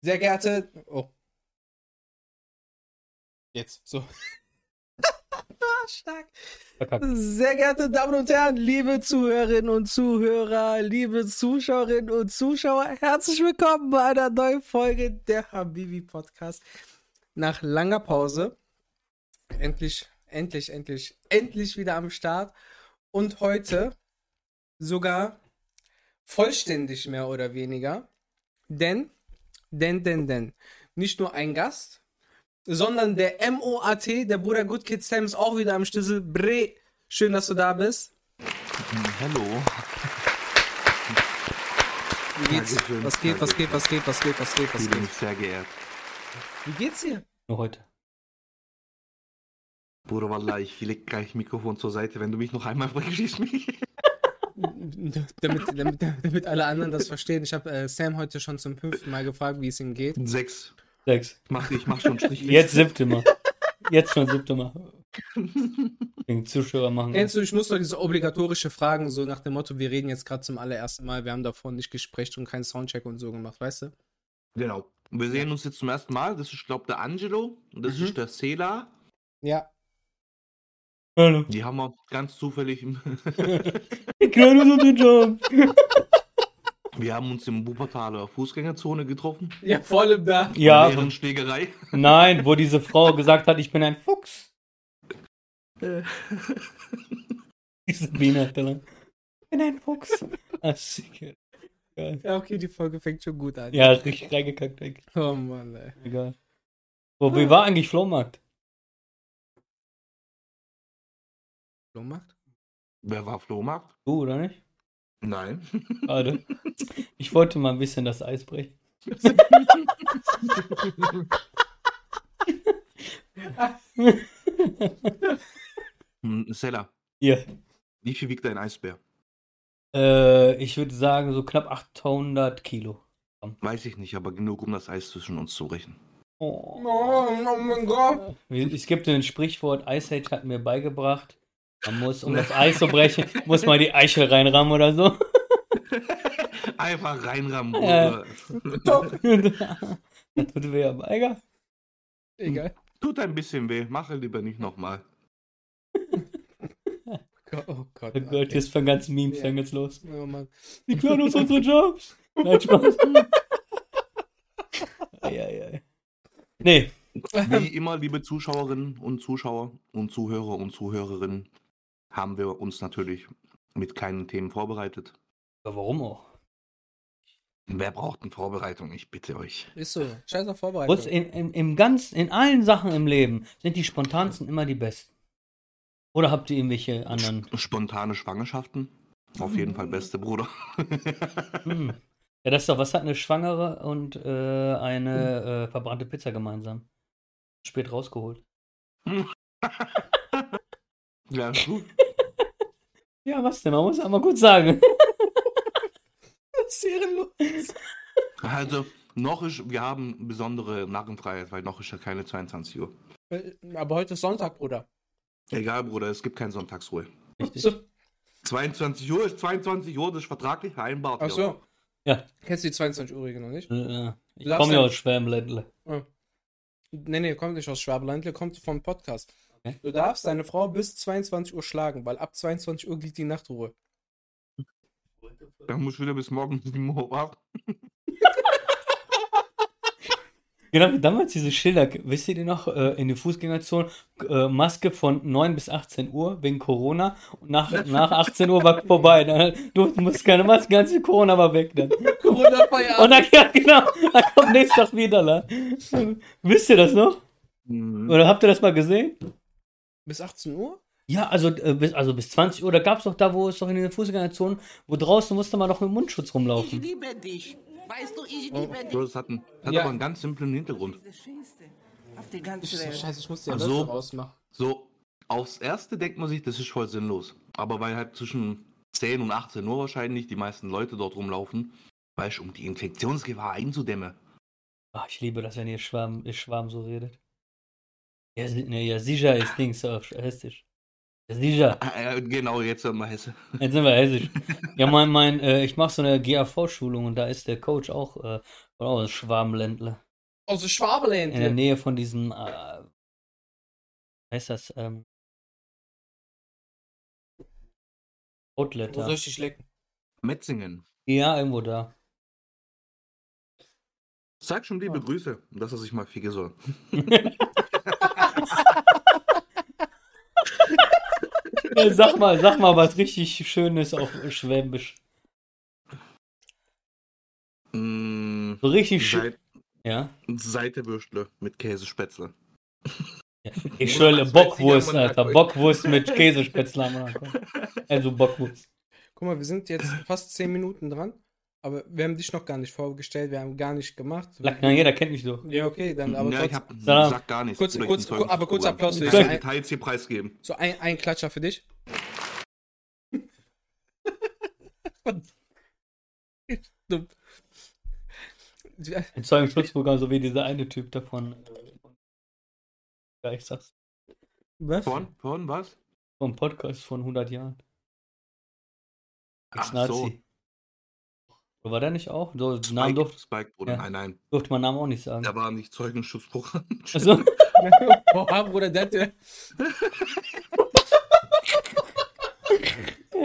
Sehr geehrte. Oh. Jetzt, so. Stark. Sehr geehrte Damen und Herren, liebe Zuhörerinnen und Zuhörer, liebe Zuschauerinnen und Zuschauer, herzlich willkommen bei einer neuen Folge der Habibi Podcast. Nach langer Pause. Endlich, endlich, endlich, endlich wieder am Start. Und heute sogar vollständig mehr oder weniger. Denn, denn, denn, denn, nicht nur ein Gast, sondern der MOAT, der Bruder Good Kid Sam ist auch wieder am Schlüssel. Bre, schön, dass du da bist. Hallo. Wie geht's? Dankeschön, Was geht, was geht, was geht, was geht, was geht, was Ich bin geht? sehr geehrt. Wie geht's dir? Nur heute. Bruder Wallah, ich leg gleich Mikrofon zur Seite. Wenn du mich noch einmal fragst, schieß mich. damit, damit, damit alle anderen das verstehen. Ich habe äh, Sam heute schon zum fünften Mal gefragt, wie es ihm geht. Sechs. Sechs. Ich mach, ich mach schon Strichliste. Jetzt siebte Mal. Jetzt schon siebte Mal. Den Zuschauer machen. Kennst du, ich muss doch diese obligatorische Fragen, so nach dem Motto, wir reden jetzt gerade zum allerersten Mal, wir haben davor nicht gesprochen und keinen Soundcheck und so gemacht, weißt du? Genau. Wir sehen uns jetzt zum ersten Mal. Das ist, glaube der Angelo. Und das Mhm. ist der Sela. Ja. Hallo. Die haben wir ganz zufällig. Im Kleiner so den Job. wir haben uns im Wuppertaler Fußgängerzone getroffen. Ja, voll im da. Ja, Während Schlägerei. nein, wo diese Frau gesagt hat, ich bin ein Fuchs. Äh. Diese Biene hat dann. Ich bin ein Fuchs. Ah. Geil. Ja, okay, die Folge fängt schon gut an. Ja, richtig reingekackt. ey. Oh Mann, ey. Egal. Wo, wie war eigentlich Flohmarkt? Flohmarkt? Wer war Flohmarkt? Du, oder nicht? Nein. Schade. Ich wollte mal ein bisschen das Eis brechen. Hm, Sela, Hier. wie viel wiegt dein Eisbär? Äh, ich würde sagen, so knapp 800 Kilo. Weiß ich nicht, aber genug, um das Eis zwischen uns zu brechen. Oh, oh mein Gott. Es gibt ein Sprichwort, Ice Age hat mir beigebracht, man muss, um das Eis zu brechen, muss man die Eichel reinrammen oder so. Einfach reinrammen. Bruder. das tut weh, aber egal. Egal. Tut ein bisschen weh, mache lieber nicht nochmal. Oh Gott. Oh Gott, jetzt fangen ganzen Memes Ja. fängt jetzt los. Oh Mann. Die klauen uns unsere Jobs. Nein, Spaß. Eieiei. Nee, Wie immer, liebe Zuschauerinnen und Zuschauer und Zuhörer und Zuhörerinnen, haben wir uns natürlich mit keinen Themen vorbereitet. aber warum auch? Wer braucht eine Vorbereitung? Ich bitte euch. Ist so. Scheiß auf Vorbereitung. In, in, im ganz, in allen Sachen im Leben sind die spontansten immer die besten. Oder habt ihr irgendwelche anderen? Spontane Schwangerschaften? Auf jeden Fall beste Bruder. Hm. Ja, das ist doch, was hat eine Schwangere und äh, eine äh, verbrannte Pizza gemeinsam? Spät rausgeholt. ja, ist gut. Ja, was denn? Man muss einmal gut sagen. Das ist ehrenlos. Also, noch ist, wir haben besondere Narrenfreiheit, weil noch ist ja keine 22 Uhr. Aber heute ist Sonntag, Bruder. Egal, Bruder, es gibt keine Sonntagsruhe. Richtig. So. 22 Uhr ist 22 Uhr, das ist vertraglich vereinbart. Ach ja. so. Ja. Kennst du die 22 Uhr noch nicht? Äh, ich Du darfst komme ja ja- aus Schwärmländle. Nee, nee, kommt nicht aus Schwabelandle, kommt vom Podcast. Du darfst deine Frau bis 22 Uhr schlagen, weil ab 22 Uhr liegt die Nachtruhe. Dann muss ich wieder bis morgen 7 Uhr warten. Genau, wie damals diese Schilder, wisst ihr die noch, äh, in der Fußgängerzone, äh, Maske von 9 bis 18 Uhr wegen Corona und nach, nach 18 Uhr war vorbei. Dann, du musst keine Maske, ganze Corona war weg dann. Corona-Feierabend. Und dann, ja, genau, dann kommt nächsten Tag wieder, la. Wisst ihr das noch? Mhm. Oder habt ihr das mal gesehen? Bis 18 Uhr? Ja, also, äh, bis, also bis 20 Uhr, da gab es doch da, wo es doch in den Fußgängerzonen, wo draußen musste man doch mit Mundschutz Ich rumlaufen. liebe dich. Weißt du, ich Oh. liebe dich. So, das hat, einen, hat Ja. aber einen ganz simplen Hintergrund. Ich, scheiße, ich muss die Löffel so. rausmachen. So, aufs erste denkt man sich, das ist voll sinnlos. Aber weil halt zwischen 10 und 18 Uhr wahrscheinlich die meisten Leute dort rumlaufen, weißt du, um die Infektionsgefahr einzudämmen. Ach, ich liebe das, wenn ihr Schwarm, ihr Schwarm so redet. Ja, ne, ja sicher ist Dings auf Hessisch. Sicher. Äh, genau, jetzt sind wir Hesse. Jetzt sind wir hessisch. Ja, mein, mein, äh, ich mache so eine GAV-Schulung und da ist der Coach auch, äh, auch ein Schwabenländler. Also In der. Nähe von diesem, äh, heißt das, ähm, Outlet Wo soll ich dich lecken? Metzingen. Ja, irgendwo da. Sag schon liebe Grüße, dass er sich mal ficken soll. Ja, sag mal, sag mal was richtig Schönes auf Schwäbisch. Mm, So richtig schön. Ja. Seitewürstle mit Käsespätzle. Ich schwöre, Bockwurst, Alter. Bockwurst mit Käsespätzle. Also Bockwurst. Guck mal, wir sind jetzt fast 10 Minuten dran, aber wir haben dich noch gar nicht vorgestellt, wir haben gar nicht gemacht. Na, jeder kennt mich so. Ja, okay, dann aber ja, ich hab, sag gar nichts. Kurz- kurz- aber kurz. Applaus für Ich kann Details hier preisgeben. so ein, ein Klatscher für dich. Dumm. Ein Zeugenschutzprogramm, so wie dieser eine Typ davon. äh, Ja, ich sag's. Was? Von? Von was? Vom Podcast von 100 Jahren. Ach so. War der nicht auch? So, Namen Spike, durfte, Spike, Bruder. Ja. Nein, nein. durfte man Namen auch nicht sagen. Der war nicht Zeugenschutzprogramm. Also, Boah, Bruder, der, der,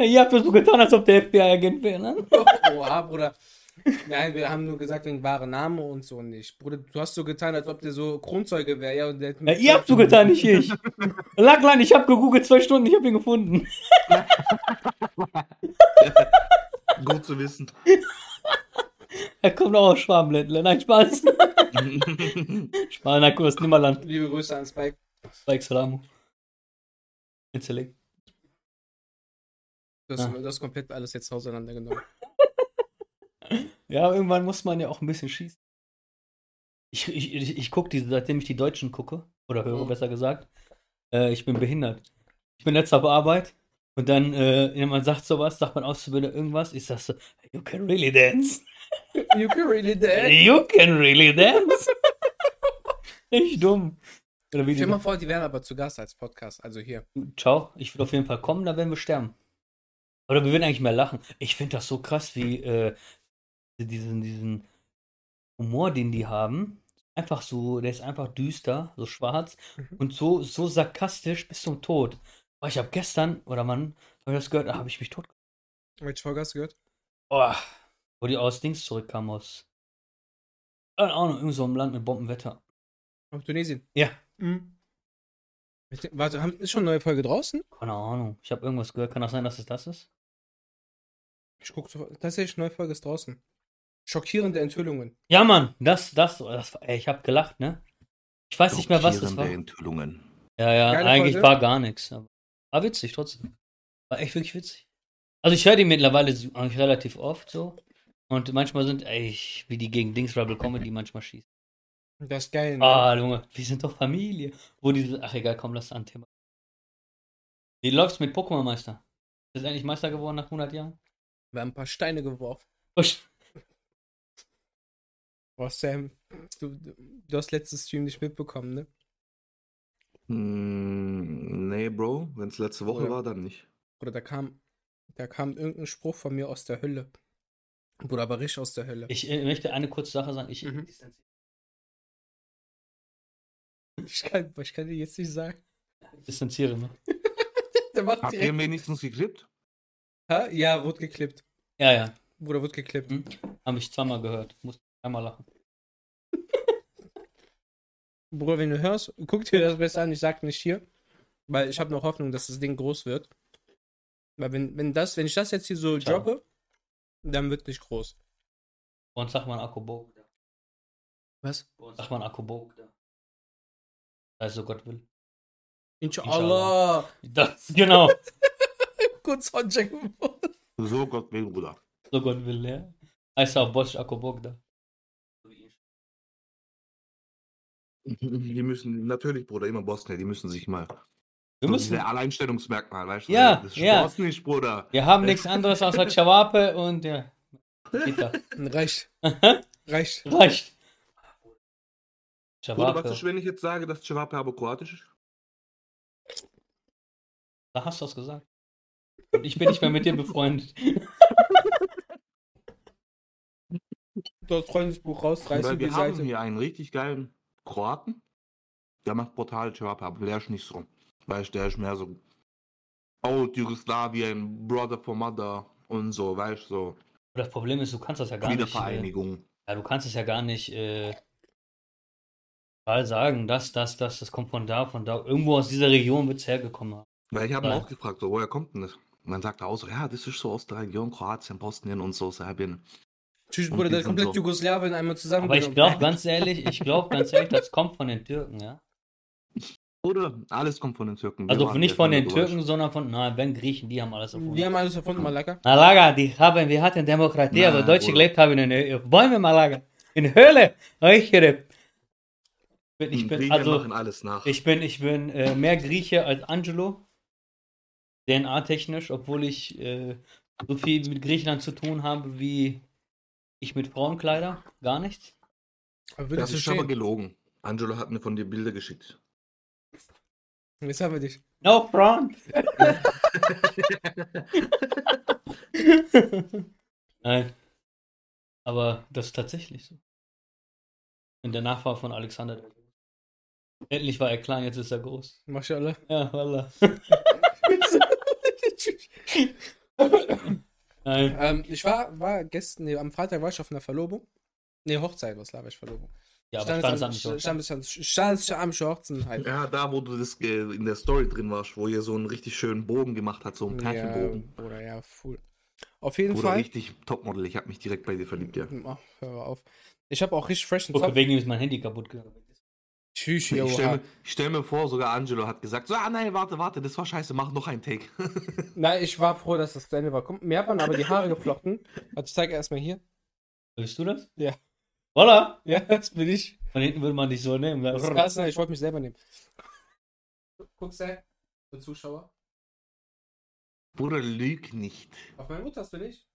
ihr habt das so getan, als ob der FBI-Agent wäre, ne? Boah, Bruder. Nein, wir haben nur gesagt, den wahren Namen und so nicht. Bruder, du hast so getan, als ob der so Kronzeuge wäre. Ja, Ja, ihr habt so getan, nicht ich. Lacklein, ich hab gegoogelt zwei Stunden, ich hab ihn gefunden. Gut zu wissen. Er kommt auch aus Schwabenländler. Nein, Spaß. Spaß, na Kurs, Nimmerland. Liebe Grüße an Spike. Spike Salamu. Insellig. Du hast, Ah. du hast komplett alles jetzt auseinandergenommen. Ja, irgendwann muss man ja auch ein bisschen schießen. Ich, ich, ich, ich gucke diese, seitdem ich die Deutschen gucke, oder höre Mhm. besser gesagt, äh, ich bin behindert. Ich bin jetzt auf Arbeit und dann, äh, jemand sagt sowas, sagt man Auszubildender irgendwas, ich sag so, you can really dance. You can really dance. You can really dance. Echt dumm. Oder wie Stell mal die, vor, die wären aber zu Gast als Podcast, also hier. Ciao, ich will auf jeden Fall kommen, dann werden wir sterben. Oder wir würden eigentlich mehr lachen. Ich finde das so krass, wie äh, diesen, diesen Humor, den die haben. Einfach so, der ist einfach düster, so schwarz Mhm. und so, so sarkastisch bis zum Tod. Aber ich habe gestern, oder wann, habe ich das gehört, da habe ich mich tot. Welche Folge hast du gehört? Oh, wo die aus Dings zurückkamen aus. Keine Ahnung, irgend so einem Land mit Bombenwetter. Auf Tunesien. Ja. Mhm. Dem- Warte, haben- ist schon eine neue Folge draußen? Keine Ahnung. Ich habe irgendwas gehört. Kann das sein, dass es das ist? Ich gucke tatsächlich, neue Folge ist draußen. Schockierende Enthüllungen. Ja, Mann. Das, das, das ey, ich habe gelacht, ne? Ich weiß nicht mehr, was das war. Schockierende Enthüllungen. Ja, ja, Geile eigentlich Folge. war gar nichts. Aber war witzig trotzdem. War echt wirklich witzig. Also ich höre die mittlerweile eigentlich relativ oft so. Und manchmal sind, ey, wie die gegen Dings Rebel Comedy manchmal schießen. Das ist geil, ne? Ah, Junge, wir sind doch Familie. Wo diese, ach egal, komm, lass an Thema. Wie läuft's mit Pokémon Meister? Ist endlich Meister geworden nach 100 Jahren? Wir haben ein paar Steine geworfen. Usch. Boah, Sam, du, du, du hast letztes Stream nicht mitbekommen, ne? Hm, nee, Bro. Wenn es letzte Woche Ja. war, dann nicht. Oder da kam, da kam irgendein Spruch von mir aus der Hölle. Bruder, aber richtig aus der Hölle. Ich äh, möchte eine kurze Sache sagen. Ich, Mhm. Ich kann, ich kann dir jetzt nicht sagen. distanziere mich. Der macht Habt ihr direkt. wenigstens geklippt? Ha? Ja, wird geklippt. Ja, ja. Bruder, wird geklippt. Hm? Habe ich zweimal gehört. Muss einmal lachen. Bruder, wenn du hörst, guck dir das besser an. Ich sag nicht hier. Weil ich habe noch Hoffnung, dass das Ding groß wird. Weil wenn, wenn das, wenn ich das jetzt hier so Ciao. droppe, dann wird nicht groß. Bei uns sagt man Akkubog. Was? Bei uns sagt man Akkubog. Also Gott will. Inshallah. Das, genau. Kurz Honja geworden. So Gott will, Bruder. So Gott will, ja. Auch Bosch Akkubog da. Die müssen, natürlich, Bruder, immer Bosnier, die müssen sich mal. Wir müssen. diese Alleinstellungsmerkmal, weißt du? Ja, das ja. Nicht, Bruder. Wir haben nichts anderes außer Chawape und ja. Reicht. Reicht. Reicht. Bruder, was ist, Chawape. wenn ich jetzt sage, dass Cevape aber kroatisch ist? Da hast du es gesagt. Und ich bin nicht mehr mit dir befreundet. Dort Freundesbuch raus, reißt Weil wir haben Seite. hier einen richtig geilen Kroaten. Der macht brutal Job, aber der ist nicht so. Weißt du, der ist mehr so old Jugoslawien, Brother for Mother und so, weißt du, so Das Problem ist, du kannst das ja gar nicht. Äh, Wiedervereinigung. ja, du kannst es ja gar nicht äh, mal sagen, dass das, das, das kommt von da, von da. Irgendwo aus dieser Region wird es hergekommen haben. Weil ich habe ihn auch gefragt, so, woher kommt denn das? Und dann sagt er auch so, ja, das ist so aus der Region Kroatien, Bosnien und so, Serbien. Und Bruder, der komplett so- Jugoslawien einmal zusammen. Aber ich glaube ganz ehrlich, ich glaube ganz ehrlich, das kommt von den Türken, ja. Oder alles kommt von den Türken. Wir Also nicht von den durch. Türken, sondern von, nein, wenn Griechen, die haben alles erfunden. Die haben alles erfunden, Malaka. Malaga, die haben, wir hatten Demokratie, Na, aber Deutsche Bruder. gelebt haben in den Bäumen Malaga. In Höhle. Ich bin, ich bin, Griechen also, machen alles nach. ich bin, ich bin äh, mehr Grieche als Angelo. DNA-technisch, obwohl ich äh, so viel mit Griechenland zu tun habe wie ich mit Frauenkleider. Gar nichts. Das ist aber verstehen. gelogen. Angelo hat mir von dir Bilder geschickt. Jetzt haben wir dich. No front. Nein. Aber das ist tatsächlich so. Und der Nachfahr von Alexander. der. Endlich war er klein, jetzt ist er groß. Maschallah. Ja, wallah. Nein. ähm, ich war, war gestern, nee, am Freitag war ich auf einer Verlobung. Nee, Hochzeit, was laber ich, Verlobung. Ja, aber Standesamt Standesamt- schon. Standesamt- Standesamische Hochzeit halt. Ja, da, wo du das in der Story drin warst, wo ihr so einen richtig schönen Bogen gemacht hat, so einen Ja, Pärchenbogen. Bruder, ja, full. Auf jeden Oder Fall. richtig Topmodel. Ich habe mich direkt bei dir verliebt, ja. Ach, hör auf. Ich habe auch richtig freshen Zopf. wegen ist mein Handy kaputt gegangen. Tschüss, Ich stelle mir, ich stell mir vor, sogar Angelo hat gesagt, so, ah nein, warte, warte, das war scheiße, mach noch einen Take. Nein, ich war froh, dass das zu Ende war. Komm, mir hat man aber die Haare geflochten. Also ich zeige erstmal hier. Willst du das? Ja. Voila! Ja, das bin ich. Von hinten würde man dich so nehmen. Das ist krass, ne? ich wollte mich selber nehmen. Guckst du, der Zuschauer? Bruder, lüg nicht. Auf meine Mutter, das bin ich.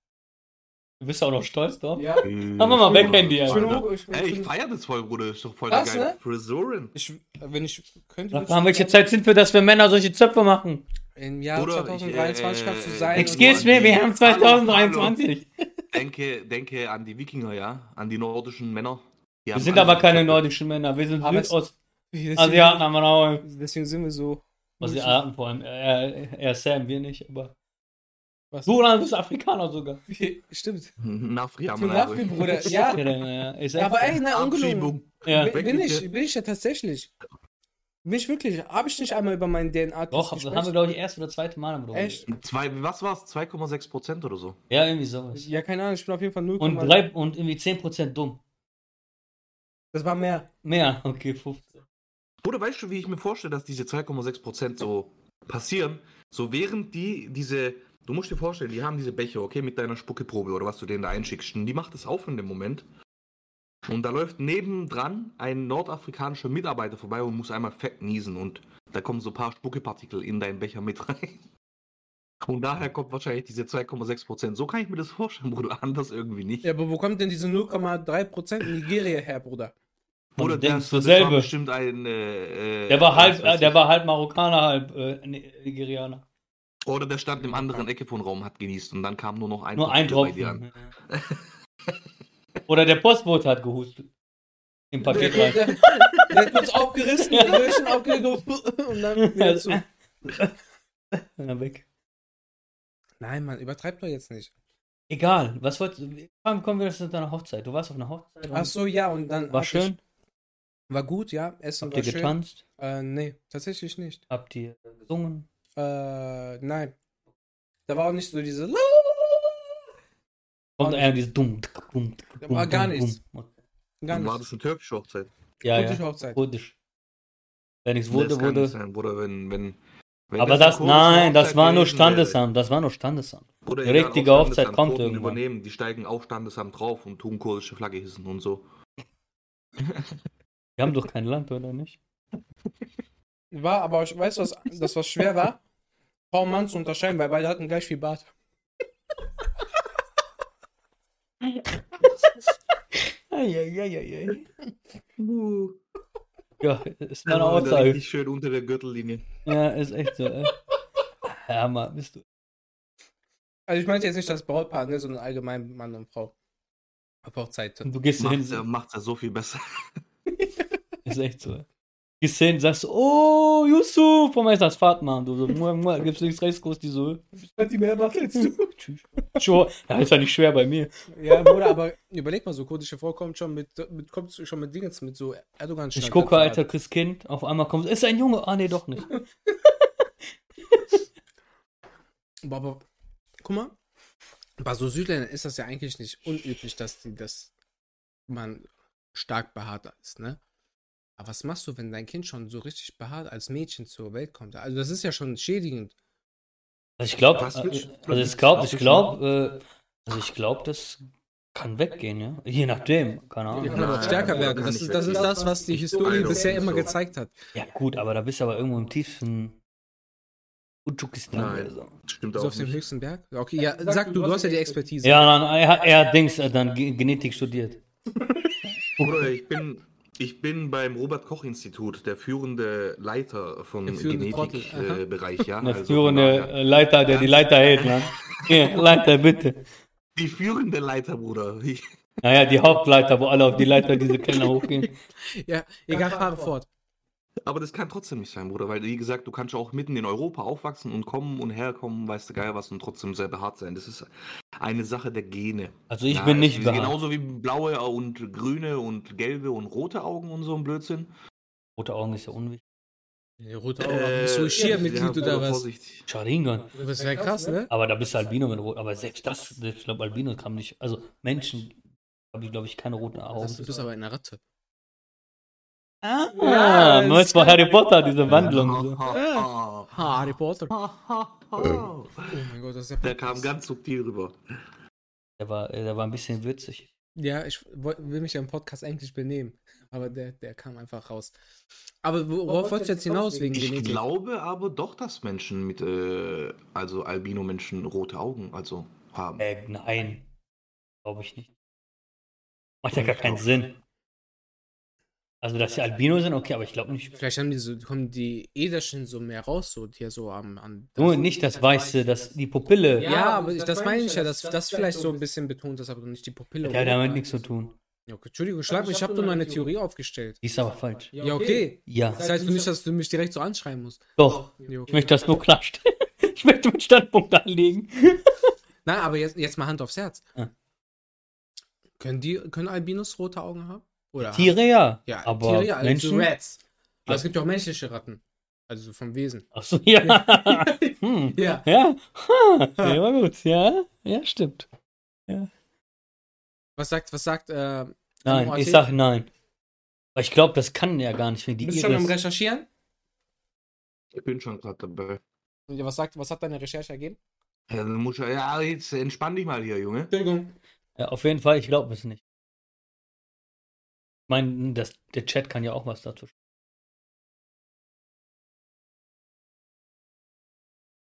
Du bist auch noch stolz drauf? Ja. Machen wir mal weg, Handy. Ich Ey, ich ich bin, feier das voll, Bruder. Ist doch voll Was, der geile ne? Frisuren. ich, wenn ich könnte. Sag mal, welche Zeit sind wir, dass wir Männer solche Zöpfe machen? Im Jahr Bruder, 2023 ich, äh, kannst du sein. Excuse me, wir haben Hallo, 2023. Denke, denke an die Wikinger, ja? An die nordischen Männer. Die Wir sind aber keine Zöpfe. nordischen Männer, wir sind Südostasiaten, Deswegen, haben wir auch. deswegen sind wir so. Asiaten vor allem. Er, er Sam, wir nicht, aber. Was? Du oder du bist Afrikaner sogar. Stimmt. Nachricht, also. Bruder. Ja, Ja, aber ey, nein, ungelogen. Ja. Bin, ich, bin ich ja tatsächlich. Bin ich wirklich. Habe ich nicht einmal über meinen DNA-Test Doch, das haben wir, glaube ich, erst oder zweite Mal am Echt? Zwei, was war's? 2,6 Prozent oder so. Ja, irgendwie sowas. Ja, keine Ahnung, ich bin auf jeden Fall 0, Und, drei, und irgendwie 10% dumm. Das war mehr. Mehr, okay, 15. Bruder, weißt du, wie ich mir vorstelle, dass diese 2,6 Prozent so passieren? So während die diese, du musst dir vorstellen, die haben diese Becher, okay, mit deiner Spuckeprobe oder was du denen da einschickst. Und die macht das auf in dem Moment. Und da läuft nebendran ein nordafrikanischer Mitarbeiter vorbei und muss einmal fett niesen. Und da kommen so ein paar Spuckepartikel in deinen Becher mit rein. Und daher kommt wahrscheinlich diese 2,6 Prozent. So kann ich mir das vorstellen, Bruder. Anders irgendwie nicht. Ja, aber wo kommt denn diese 0,3% in Nigeria her, Bruder? Bruder, Und der, denkst das du war bestimmt ein. Äh, äh, Der war halb, äh, der war halb Marokkaner, halb äh, Ni- Nigerianer. Oder der stand im anderen Ecke von Raum, hat genießt und dann kam nur noch ein Nur ein Partikel bei dir an. Tropfen. Oder der Postbote hat gehustet. Im Paket der, rein. der, der hat kurz aufgerissen, der Röhrchen aufgerissen und dann wieder zu. Und dann weg. Nein, Mann, übertreib doch jetzt nicht. Egal, was wolltest du? Wann kommen wir zu deiner Hochzeit? Du warst auf einer Hochzeit? Ach so, ja, und dann. War schön? Ich, war gut, ja. Essen Habt war ihr schön. getanzt? Äh, nee, tatsächlich nicht. Habt ihr gesungen? Äh, nein. Da war auch nicht so diese. Kommt War einer dieses dumm, dumm, Da war gar nichts. dumm. Gar War nicht. das eine türkische Hochzeit? Ja, Kurdisch ja. Hochzeit. Kurdisch. Wenn nichts wurde, das wurde. sein, Bruder, wenn, wenn, wenn Aber das, kurdische nein, das war nur Standesamt. Das war nur Standesamt. Bruder, Die richtige Hochzeit kommt Kurden irgendwann. übernehmen, die steigen auch Standesamt drauf und tun kurdische Flagge hissen und so. Wir haben doch kein Land, oder nicht? War, aber ich weiß, was, das was schwer war, Frau und Mann zu unterscheiden, weil beide hatten gleich viel Bart. Eieieiei. Ja, ist meine Aussage. Richtig schön unter der Gürtellinie. Ja, ist echt so. Ey. Ja, Mann, bist du. Also ich meinte jetzt nicht das Brautpaar, ne, sondern allgemein Mann und Frau. Auf Hochzeit. Du gehst hin, Macht's ja, macht's ja so viel besser. ist echt so. Gehst hin, sagst, oh, Yusuf, warum ist das Fatma? Und du so, mua, mua, gibst links, rechts, groß, die so, Hat die mehr macht als du. tschüss. Sure. Ja, ist ja nicht schwer bei mir. Ja, Bruder, aber überleg mal, so kurdische Frau kommt schon mit, mit kommt schon mit Dingens, mit so erdogan Ich gucke, Alter, Chris Kind, auf einmal kommt, ist ein Junge, ah, nee, doch nicht. Aber, aber guck mal, bei so Südländern ist das ja eigentlich nicht unüblich, dass die, dass man stark behaart ist, ne? Aber was machst du, wenn dein Kind schon so richtig behaart als Mädchen zur Welt kommt? Also das ist ja schon schädigend. Also ich glaube, willst- also ich glaube, ich glaube, äh, also ich glaube, das kann weggehen, ja. Je nachdem, keine Die Ahnung. kann aber auch Nein, stärker nein, werden. Das ist, das ist das, was die Historie bisher immer so. gezeigt hat. Ja gut, aber da bist du aber irgendwo im tiefsten Udschukistan oder Nein, so. stimmt So auch auf dem nicht. höchsten Berg? Okay, ja, sag du, du hast ja die Expertise. Ja, dann, er, hat- er hat Dings, äh, dann Ge- Genetik studiert. Bruder, ich bin, ich bin beim Robert-Koch-Institut, der führende Leiter von. Genetikbereich, ja. Der Also führende daher- äh, Leiter, der die Leiter hält, Mann. Hier, Leiter, bitte. Die führende Leiter, Bruder. Ich, Naja, die Hauptleiter, wo alle auf die Leiter diese Kellner hochgehen. Ja, egal, fahre fort. Aber das kann trotzdem nicht sein, Bruder, weil wie gesagt, du kannst ja auch mitten in Europa aufwachsen und kommen und herkommen, weißt du geil was und trotzdem sehr behaart sein. Das ist eine Sache der Gene. Also ich Ja, bin nicht behaart. Genauso wie blaue und grüne und gelbe und rote Augen und so ein Blödsinn. Rote Augen ist ja unwichtig. Die rote Augen. bist du Schier-Mitglied ja, oder was? Vorsichtig. Sharingan. Das wäre krass, ne? Aber da bist du Albino mit Rot. Aber selbst das, ich glaube, Albino kann nicht. Also Menschen habe ich, glaube ich, keine roten Augen. Du bist aber eine Ratte. Ah, Ja, ja, ist bei kein- Harry Potter, diese Wandlung. Ha, So. ha, ha. Harry Potter. Ha, ha, ha. Oh mein Gott, das ist ja Der kam ganz subtil rüber. Der war, der war ein bisschen würzig. Ja, ich will mich ja im Podcast eigentlich benehmen. Aber der, der kam einfach raus. Aber wo- worauf wolltest du jetzt hinaus wegen Ich Genetik? glaube aber doch, dass Menschen mit, äh, also Albino-Menschen rote Augen also haben. Äh, nein. Glaube ich nicht. Macht ja gar keinen Sinn. Also, dass sie Albino sind, okay, aber ich glaube nicht. Vielleicht haben die so, kommen die Ederchen so mehr raus, so hier so am. an Nur nicht das Weiße, das, die Pupille. Ja, Ja, aber ich, das meine ich ja, dass das vielleicht so ein bisschen betont ist, aber nicht die Pupille. der hat damit nichts zu tun. Ja, okay, Entschuldigung, schlag mich, ich habe nur eine Theorie aufgestellt. Die ist aber falsch. Ja, okay. Ja. Das heißt nicht, dass du mich direkt so anschreiben musst. Doch. Ja, Ich okay. möchte das nur klarstellen. Ich möchte meinen Standpunkt anlegen. Nein, aber jetzt, jetzt mal Hand aufs Herz. Ja. Können die, können Albinos rote Augen haben? Oder Tiere ja. Ja, aber Tiere, also Menschen. Rats. Aber es gibt ja auch menschliche Ratten. Also vom Wesen. Achso, ja. hm. Ja. Ja. Ha. Der war gut. Ja. Ja, stimmt. Was sagt, was sagt, äh, Nein, ich sag nein. Weil ich glaube, das kann ja gar nicht. Wenn die bist du schon am Recherchieren? Ich bin schon gerade dabei. Ja, was sagt, was hat deine Recherche ergeben? Ja, dann muss ich, ja, jetzt entspann dich mal hier, Junge. Entschuldigung. ja, auf jeden Fall, ich glaube es nicht. Ich meine, das, der Chat kann ja auch was dazu. Auf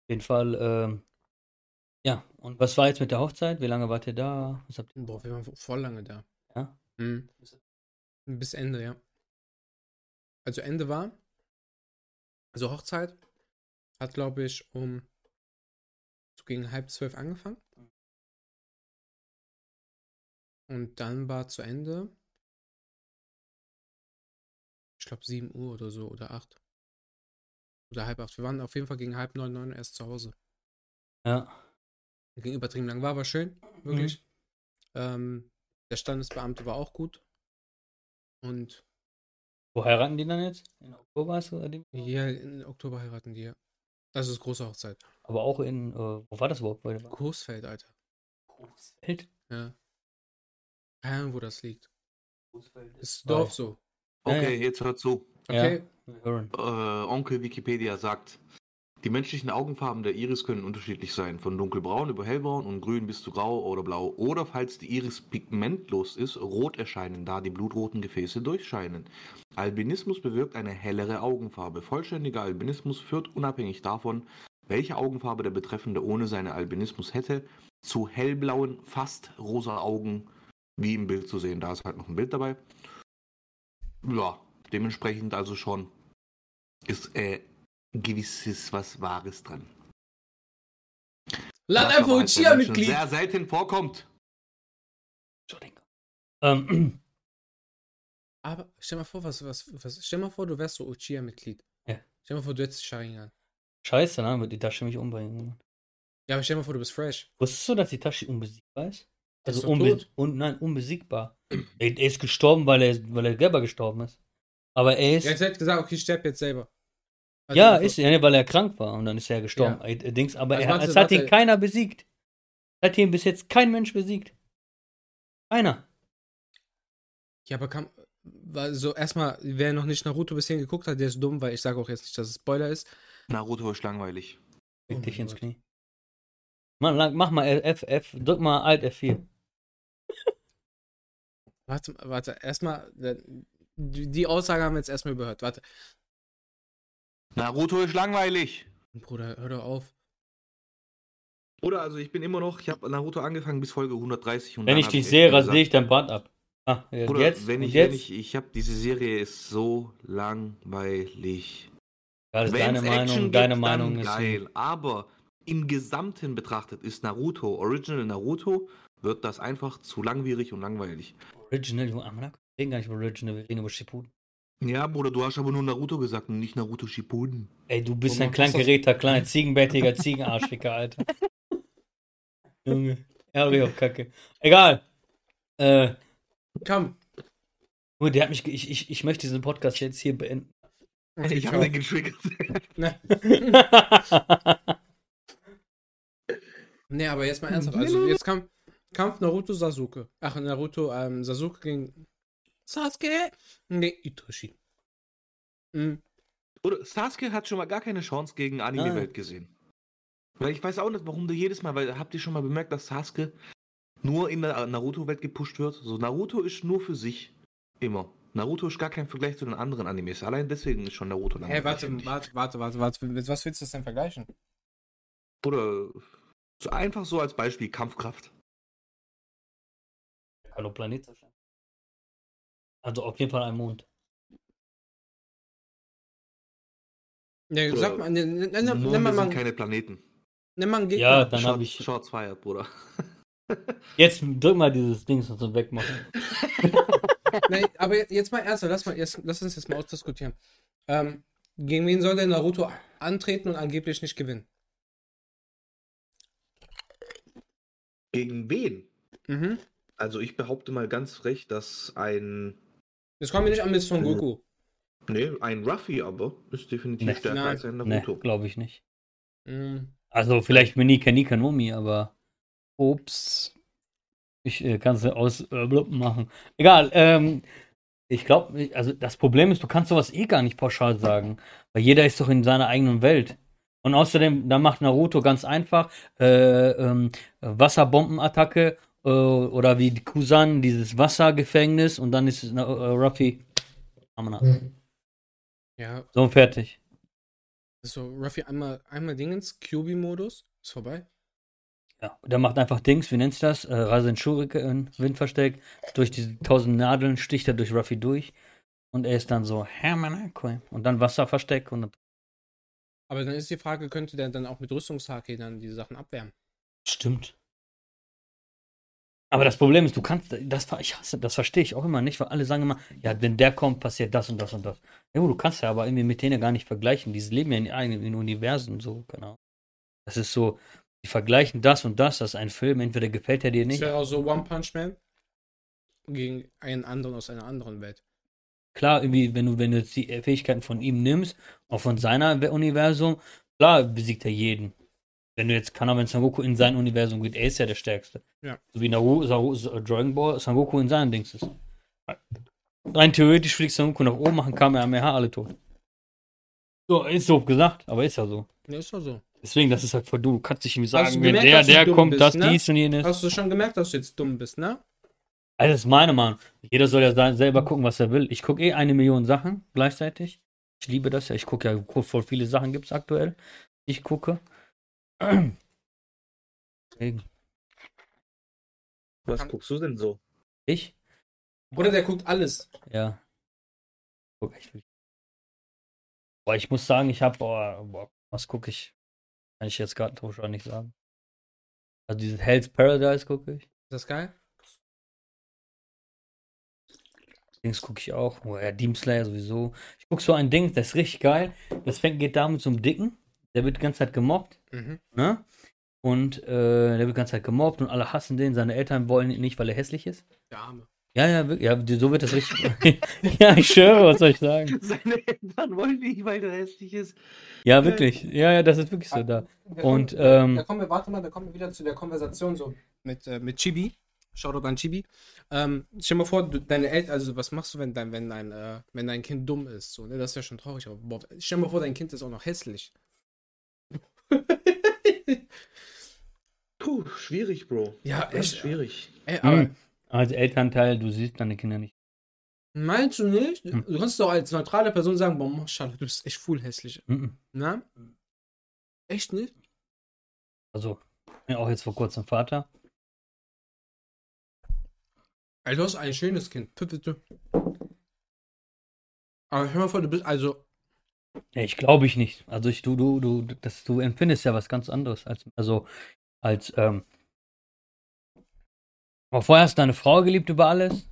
jeden Fall, ähm, ja. Und was war jetzt mit der Hochzeit? Wie lange wart ihr da? Was habt ihr? Boah, wir waren voll lange da. Ja? Mhm. Bis Ende, ja. Also Ende war, also Hochzeit hat, glaube ich, um so gegen halb zwölf angefangen. Und dann war zu Ende, glaube, 7 Uhr oder so, oder 8. Oder halb acht. Wir waren auf jeden Fall gegen halb neun, neun erst zu Hause. Ja. Ging übertrieben lang. War aber schön, wirklich. Ähm, der Standesbeamte war auch gut. Und Wo heiraten die dann jetzt? In Oktober ist oder die? hier in Oktober heiraten die ja. Das ist große Hochzeit. Aber auch in, äh, wo war das überhaupt? Coesfeld, Alter. Welt? Ja. Keine Ahnung, wo das liegt. Ist Weil- Dorf so. Ja, Okay, ja. jetzt hört zu. Okay. Hören. Äh, Onkel Wikipedia sagt, die menschlichen Augenfarben der Iris können unterschiedlich sein, von dunkelbraun über hellbraun und grün bis zu grau oder blau. Oder falls die Iris pigmentlos ist, rot erscheinen, da die blutroten Gefäße durchscheinen. Albinismus bewirkt eine hellere Augenfarbe. Vollständiger Albinismus führt unabhängig davon, welche Augenfarbe der Betreffende ohne seine Albinismus hätte, zu hellblauen, fast rosa Augen, wie im Bild zu sehen. Da ist halt noch ein Bild dabei. Ja, dementsprechend also schon ist äh, gewisses was Wahres dran. Was einfach Menschen Chia-Mitglied. Sehr selten vorkommt. Entschuldigung. Ähm, Aber stell mal vor, was, was, was, stell mal vor, du wärst so Uchiha-Mitglied. Ja. Stell mal vor, du hättest Sharingan. scheiße, dann wird die Tasche mich umbringen. Ja, aber stell mal vor, du bist fresh. Wusstest du, dass die Tasche unbesiegbar ist? Also unbe tot. un nein, unbesiegbar. Er, ist gestorben, weil er, weil er selber gestorben ist. Aber er ist. Er hat halt gesagt, okay, ich sterbe jetzt selber. Also ja, ist er, weil er krank war und dann ist er gestorben. Ja. Er, er Dings, aber Also er, warte, es hat ihn keiner besiegt. Es hat ihn bis jetzt kein Mensch besiegt. Keiner. Ja, aber kam. War so, erstmal, wer noch nicht Naruto bisher geguckt hat, der ist dumm, weil ich sage auch jetzt nicht, dass es Spoiler ist. Naruto ist langweilig. Fick Oh dich ins Gott. Knie. Mann, lang- mach mal F, F, drück mal Alt F4. Warte, warte, erstmal, äh, die Aussage haben wir jetzt erstmal überhört. Warte. Naruto ist langweilig. Bruder, hör doch auf. Oder also ich bin immer noch, ich habe Naruto angefangen bis Folge 130 und Wenn ich dich sehe, rasiere ich dein Bart ab. Ah, äh, Bruder, jetzt? wenn ich, jetzt? wenn ich, ich habe diese Serie ist so langweilig. ja, das ist Wenn's deine Meinung, Action deine gibt, Meinung ist. geil. Aber im Gesamten betrachtet ist Naruto, Original Naruto, wird das einfach zu langwierig und langweilig. Original, Junge, wir reden gar nicht über Original, wir reden über Shippuden. Ja, Bruder, du hast aber nur Naruto gesagt und nicht Naruto Shippuden. Ey, du bist Warum ein Kleingeräter, kleiner Ziegenbärtiger Ziegenarschficker, Alter. Junge, ja, auf Kacke. Egal. Äh, Komm. nur der hat mich, ich, ich, ich möchte diesen Podcast jetzt hier beenden. Ich ciao. habe den getriggert. Ne. Nee, aber jetzt mal ernsthaft. Also jetzt kam Kampf Naruto Sasuke. Ach, Naruto ähm, Sasuke gegen Sasuke. Nee, Itoshi. Mhm. Oder Sasuke hat schon mal gar keine Chance gegen Anime-Welt gesehen. Weil ich weiß auch nicht, warum du jedes Mal, weil habt ihr schon mal bemerkt, dass Sasuke nur in der Naruto-Welt gepusht wird? So, Naruto ist nur für sich. Immer. Naruto ist gar kein Vergleich zu den anderen Animes. Allein deswegen ist schon Naruto warte, finde ich. warte, warte, warte, warte. Mit Was willst du das denn vergleichen? Oder so einfach so als Beispiel Kampfkraft. Hallo Planet zerstören. Also auf jeden Fall ein Mond. Ja, sag mal, ne, ne, ne, Monde nimm mal, sind keine Planeten. nimm mal einen Gegner. Ja, dann habe ich. Shots fired, Bruder. Jetzt drück mal dieses Ding und so wegmachen. Nee, aber jetzt- mal ernsthaft, lass, mal, jetzt, lass uns jetzt mal ausdiskutieren. Ähm, gegen wen soll der Naruto antreten und angeblich nicht gewinnen? Gegen wen? Mhm. Also ich behaupte mal ganz frech, dass ein. Das kommt mir nicht an mit Son Goku. Nee, ein Ruffy aber ist definitiv Nee. stärker Nein. als ein Naruto. glaube ich nicht. Mhm. Also vielleicht mit Nika Nika Nomi, aber ups. Ich äh, kann es aus äh, blub machen. Egal, ähm, ich glaube, also das Problem ist, du kannst sowas eh gar nicht pauschal sagen, weil jeder ist doch in seiner eigenen Welt. Und außerdem, da macht Naruto ganz einfach äh, ähm, Wasserbombenattacke äh, oder wie die Kusan, dieses Wassergefängnis und dann ist es, äh, Ruffy. Amana. Ja, So, fertig. so Ruffy einmal, einmal Dingens, QB-Modus, ist vorbei. Ja, der macht einfach Dings, wie nennt's das? Äh, Rasen Shuriken, Windversteck. Durch diese tausend Nadeln sticht er durch Ruffy durch. Und er ist dann so, Hermanakoi. Und dann Wasserversteck und dann. Aber dann ist die Frage, könnte der dann auch mit Rüstungshake dann diese Sachen abwärmen? Stimmt. Aber das Problem ist, du kannst, das, ich hasse, das verstehe ich auch immer nicht, weil alle sagen immer, ja, wenn der kommt, passiert das und das und das. Ja, du kannst ja aber irgendwie mit denen gar nicht vergleichen. Die leben ja in eigenen Universen, so, genau. Das ist so, die vergleichen das und das, das ist ein Film, entweder gefällt er dir Das nicht. wäre auch so One Punch Man gegen einen anderen aus einer anderen Welt. Klar, irgendwie, wenn du, wenn du jetzt die Fähigkeiten von ihm nimmst, auch von seiner Universum, klar besiegt er jeden. Wenn du jetzt, kann er, wenn Son Goku in sein Universum geht, er ist ja der Stärkste. Ja. So wie Naruto, Naruto, Dragon Ball, Son Goku in seinem Dings ist. Rein theoretisch fliegt Son Goku nach oben, machen Kamehameha, alle tot. So, ist doof gesagt, aber ist ja so. Ja, ist doch so. Deswegen, das ist halt voll du. Du kannst dich irgendwie sagen, wenn gemerkt, der, der kommt, bist, das, ne? dies und jenes. Hast du schon gemerkt, dass du jetzt dumm bist, ne? Also das ist meine Meinung. Jeder soll ja selber gucken, was er will. Ich gucke eh eine Million Sachen gleichzeitig. Ich liebe das ja. Ich gucke ja, voll viele Sachen gibt es aktuell. Ich gucke. Deswegen. Was guckst du denn so? Ich? Bruder, der guckt alles. Ja. Guck echt viel. Boah, ich muss sagen, ich habe, boah, boah, was gucke ich? Kann ich jetzt gerade wahrscheinlich nicht sagen. Also dieses Hell's Paradise gucke ich. Ist das geil? Dings gucke ich auch. Oh, ja, Demon Slayer sowieso. Ich gucke so ein Ding, das ist richtig geil. Das fängt, geht da mit so einem Dicken. Der wird die ganze Zeit gemobbt. Mhm. Ne? Und äh, der wird die ganze Zeit gemobbt und alle hassen den. Seine Eltern wollen ihn nicht, weil er hässlich ist. Der Arme. Ja, ja, ja, so wird das richtig. ja, ich schwöre, was soll ich sagen? Seine Eltern wollen nicht, weil der hässlich ist. Ja, wirklich. Ja, ja, das ist wirklich so da. Und, kommen, da ähm, kommen wir, warte mal, da kommen wir wieder zu der Konversation so mit, äh, mit Chibi. Shoutout an Chibi. Ähm, stell dir mal vor, du, deine Eltern, also was machst du, wenn dein, wenn dein, äh, wenn dein Kind dumm ist? So, ne? Das ist ja schon traurig. Aber boah, stell dir mal vor, dein Kind ist auch noch hässlich. Puh, schwierig, Bro. Ja, echt. schwierig. Ey, aber Hm. Als Elternteil, du siehst deine Kinder nicht. meinst du nicht? Hm. Du kannst doch als neutrale Person sagen, boah, Maschallah, du bist echt full hässlich. Mhm. Na? Echt nicht? Also, ja, auch jetzt vor kurzem Vater. Ey, du hast ein schönes Kind. Pü. Aber hör mal vor, du bist also. Ja, ich glaube ich nicht. Also ich, du, du, du, das, du empfindest ja was ganz anderes als, also, als, ähm, aber vorher hast du deine Frau geliebt über alles.